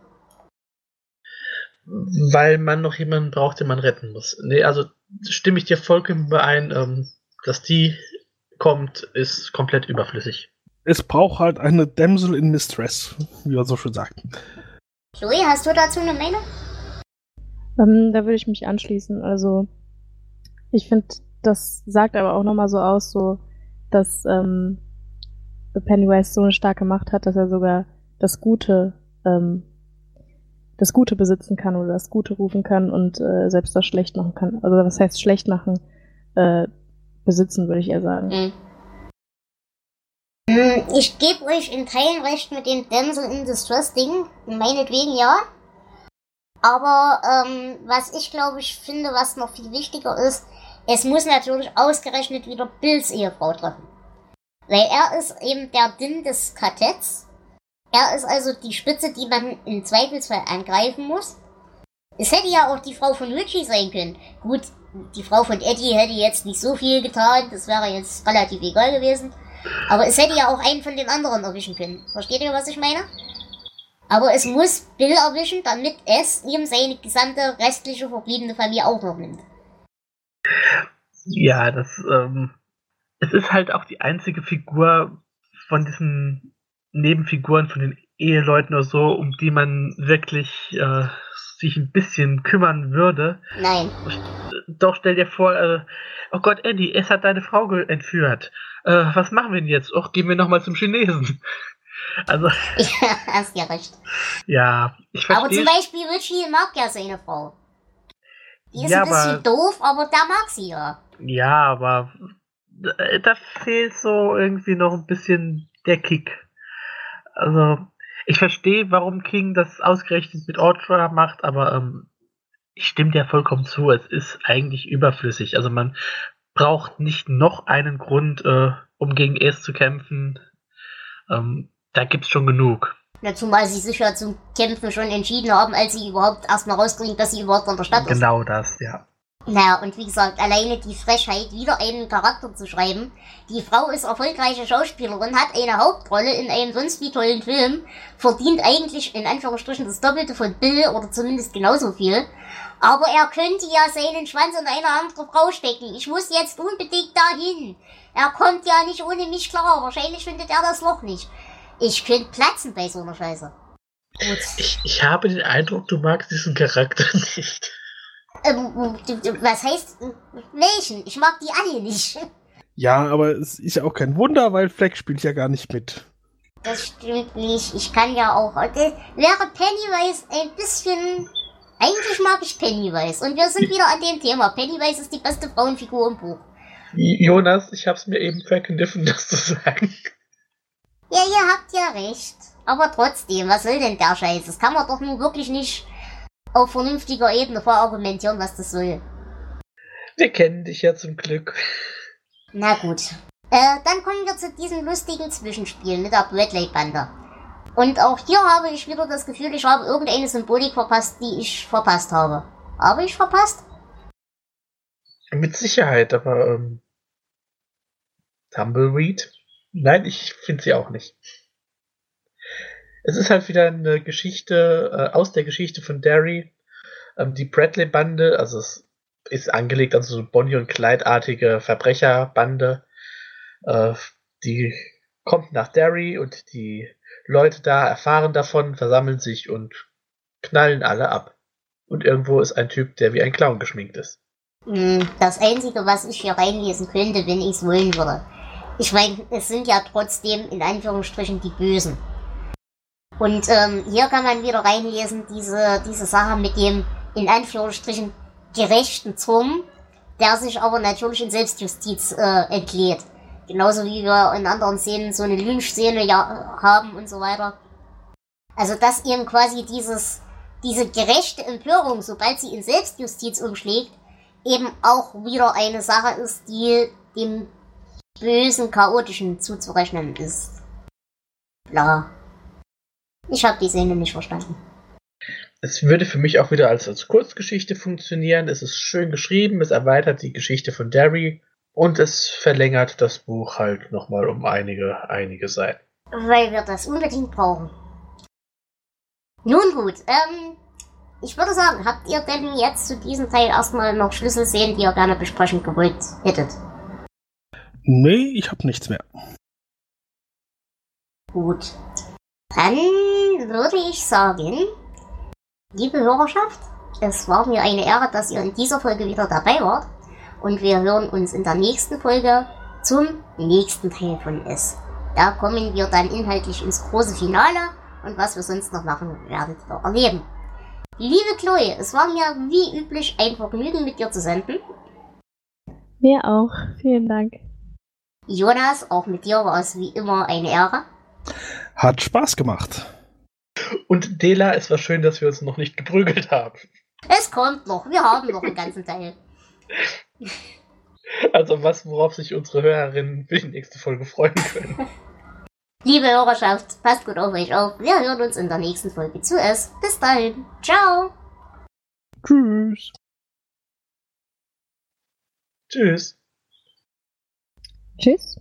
Weil man noch jemanden braucht, den man retten muss. Nee, also stimme ich dir vollkommen überein, ähm, dass die kommt, ist komplett überflüssig. Es braucht halt eine Damsel in Mistress, wie man so schön sagt. Chloe, hast du dazu eine Meinung? Ähm, da würde ich mich anschließen. Also, ich finde, das sagt aber auch nochmal so aus, so, dass ähm, Pennywise so eine starke Macht hat, dass er sogar das Gute, ähm, das Gute besitzen kann oder das Gute rufen kann und äh, selbst das schlecht machen kann. Also was heißt schlecht machen? Äh, besitzen, würde ich eher sagen. Hm. Hm, Ich gebe euch in Teilen recht mit dem Damsel in Distress Ding. Meinetwegen ja. Aber ähm, was ich glaube ich finde, was noch viel wichtiger ist, es muss natürlich ausgerechnet wieder Bills Ehefrau treffen. Weil er ist eben der Din des Kartetts. Er ist also die Spitze, die man im Zweifelsfall angreifen muss. Es hätte ja auch die Frau von Richie sein können. Gut, die Frau von Eddie hätte jetzt nicht so viel getan, das wäre jetzt relativ egal gewesen. Aber es hätte ja auch einen von den anderen erwischen können. Versteht ihr, was ich meine? Aber es muss Bill erwischen, damit es ihm seine gesamte restliche verbliebene Familie auch noch nimmt. Ja, das, ähm, es ist halt auch die einzige Figur von diesen Nebenfiguren, von den Eheleuten oder so, um die man wirklich äh, sich ein bisschen kümmern würde. Nein. Doch stell dir vor, äh, oh Gott, Eddie, es hat deine Frau entführt. Äh, was machen wir denn jetzt? Och, gehen wir nochmal zum Chinesen. Also, Ja, hast ja recht. ja, ich Aber verstehe. zum Beispiel Richie mag ja seine Frau. Die ist Ja, ein bisschen aber- doof, aber der mag sie ja. Ja, aber äh, da fehlt so irgendwie noch ein bisschen der Kick. Also, ich verstehe, warum King das ausgerechnet mit Audra macht, aber ähm, ich stimme dir vollkommen zu, es ist eigentlich überflüssig. Also man braucht nicht noch einen Grund, äh, um gegen Es zu kämpfen. Ähm, da gibt's schon genug. Ja, zumal sie sich ja zum Kämpfen schon entschieden haben, als sie überhaupt erstmal rauskriegen, dass sie überhaupt in der Stadt ist. Genau das, ja. Naja, und wie gesagt, alleine die Frechheit, wieder einen Charakter zu schreiben. Die Frau ist erfolgreiche Schauspielerin, hat eine Hauptrolle in einem sonst wie tollen Film, verdient eigentlich in Anführungsstrichen das Doppelte von Bill oder zumindest genauso viel. Aber er könnte ja seinen Schwanz in eine andere Frau stecken. Ich muss jetzt unbedingt dahin. Er kommt ja nicht ohne mich klar. Wahrscheinlich findet er das Loch nicht. Ich könnte platzen bei so einer Scheiße. Gut. Ich, ich habe den Eindruck, du magst diesen Charakter nicht. Ähm, was heißt welchen? Ich mag die alle nicht. Ja, aber es ist ja auch kein Wunder, weil Fleck spielt ja gar nicht mit. Das stimmt nicht. Ich kann ja auch. Wäre Pennywise ein bisschen. Eigentlich mag ich Pennywise. Und wir sind wieder an dem Thema. Pennywise ist die beste Frauenfigur im Buch. Jonas, ich hab's mir eben verkniffen, das zu sagen. Ja, ihr habt ja recht. Aber trotzdem, was soll denn der Scheiß? Das kann man doch nun wirklich nicht auf vernünftiger Ebene verargumentieren, was das soll. Wir kennen dich ja zum Glück. Na gut. Äh, dann kommen wir zu diesem lustigen Zwischenspiel mit der Bradley-Bande. Und auch hier habe ich wieder das Gefühl, ich habe irgendeine Symbolik verpasst, die ich verpasst habe. Habe ich verpasst? Mit Sicherheit, aber ähm, Tumbleweed? Nein, ich finde sie auch nicht. Es ist halt wieder eine Geschichte äh, aus der Geschichte von Derry. Ähm, die Bradley-Bande, also es ist angelegt an so eine Bonnie und Clyde-artige Verbrecherbande. Äh, die kommt nach Derry und die Leute da erfahren davon, versammeln sich und knallen alle ab. Und irgendwo ist ein Typ, der wie ein Clown geschminkt ist. Hm, Das Einzige, was ich hier reinlesen könnte, wenn ich es wollen würde. Ich meine, es sind ja trotzdem in Anführungsstrichen die Bösen. Und ähm, hier kann man wieder reinlesen, diese, diese Sache mit dem, in Anführungsstrichen, gerechten Turm, der sich aber natürlich in Selbstjustiz äh, entlädt. Genauso wie wir in anderen Szenen so eine Lynch-Szene ja, haben und so weiter. Also dass eben quasi dieses, diese gerechte Empörung, sobald sie in Selbstjustiz umschlägt, eben auch wieder eine Sache ist, die dem bösen, chaotischen zuzurechnen ist. Bla. Ich habe die Szene nicht verstanden. Es würde für mich auch wieder als, als Kurzgeschichte funktionieren. Es ist schön geschrieben, es erweitert die Geschichte von Derry und es verlängert das Buch halt nochmal um einige, einige Seiten. Weil wir das unbedingt brauchen. Nun gut, ähm, ich würde sagen, habt ihr denn jetzt zu diesem Teil erstmal noch Schlüsselszenen, die ihr gerne besprechen gewollt hättet? Nee, ich habe nichts mehr. Gut. Dann würde ich sagen, liebe Hörerschaft, es war mir eine Ehre, dass ihr in dieser Folge wieder dabei wart. Und wir hören uns in der nächsten Folge zum nächsten Teil von S. Da kommen wir dann inhaltlich ins große Finale und was wir sonst noch machen, werdet ihr erleben. Liebe Chloe, es war mir wie üblich ein Vergnügen mit dir zu senden. Mir auch. Vielen Dank. Jonas, auch mit dir war es wie immer eine Ehre. Hat Spaß gemacht. Und Dela, es war schön, dass wir uns noch nicht geprügelt haben. Es kommt noch, wir haben noch einen ganzen Teil. Also was, worauf sich unsere Hörerinnen für die nächste Folge freuen können. Liebe Hörerschaft, passt gut auf euch auf. Wir hören uns in der nächsten Folge zu es. Bis dahin. Ciao. Tschüss. Tschüss. Tschüss.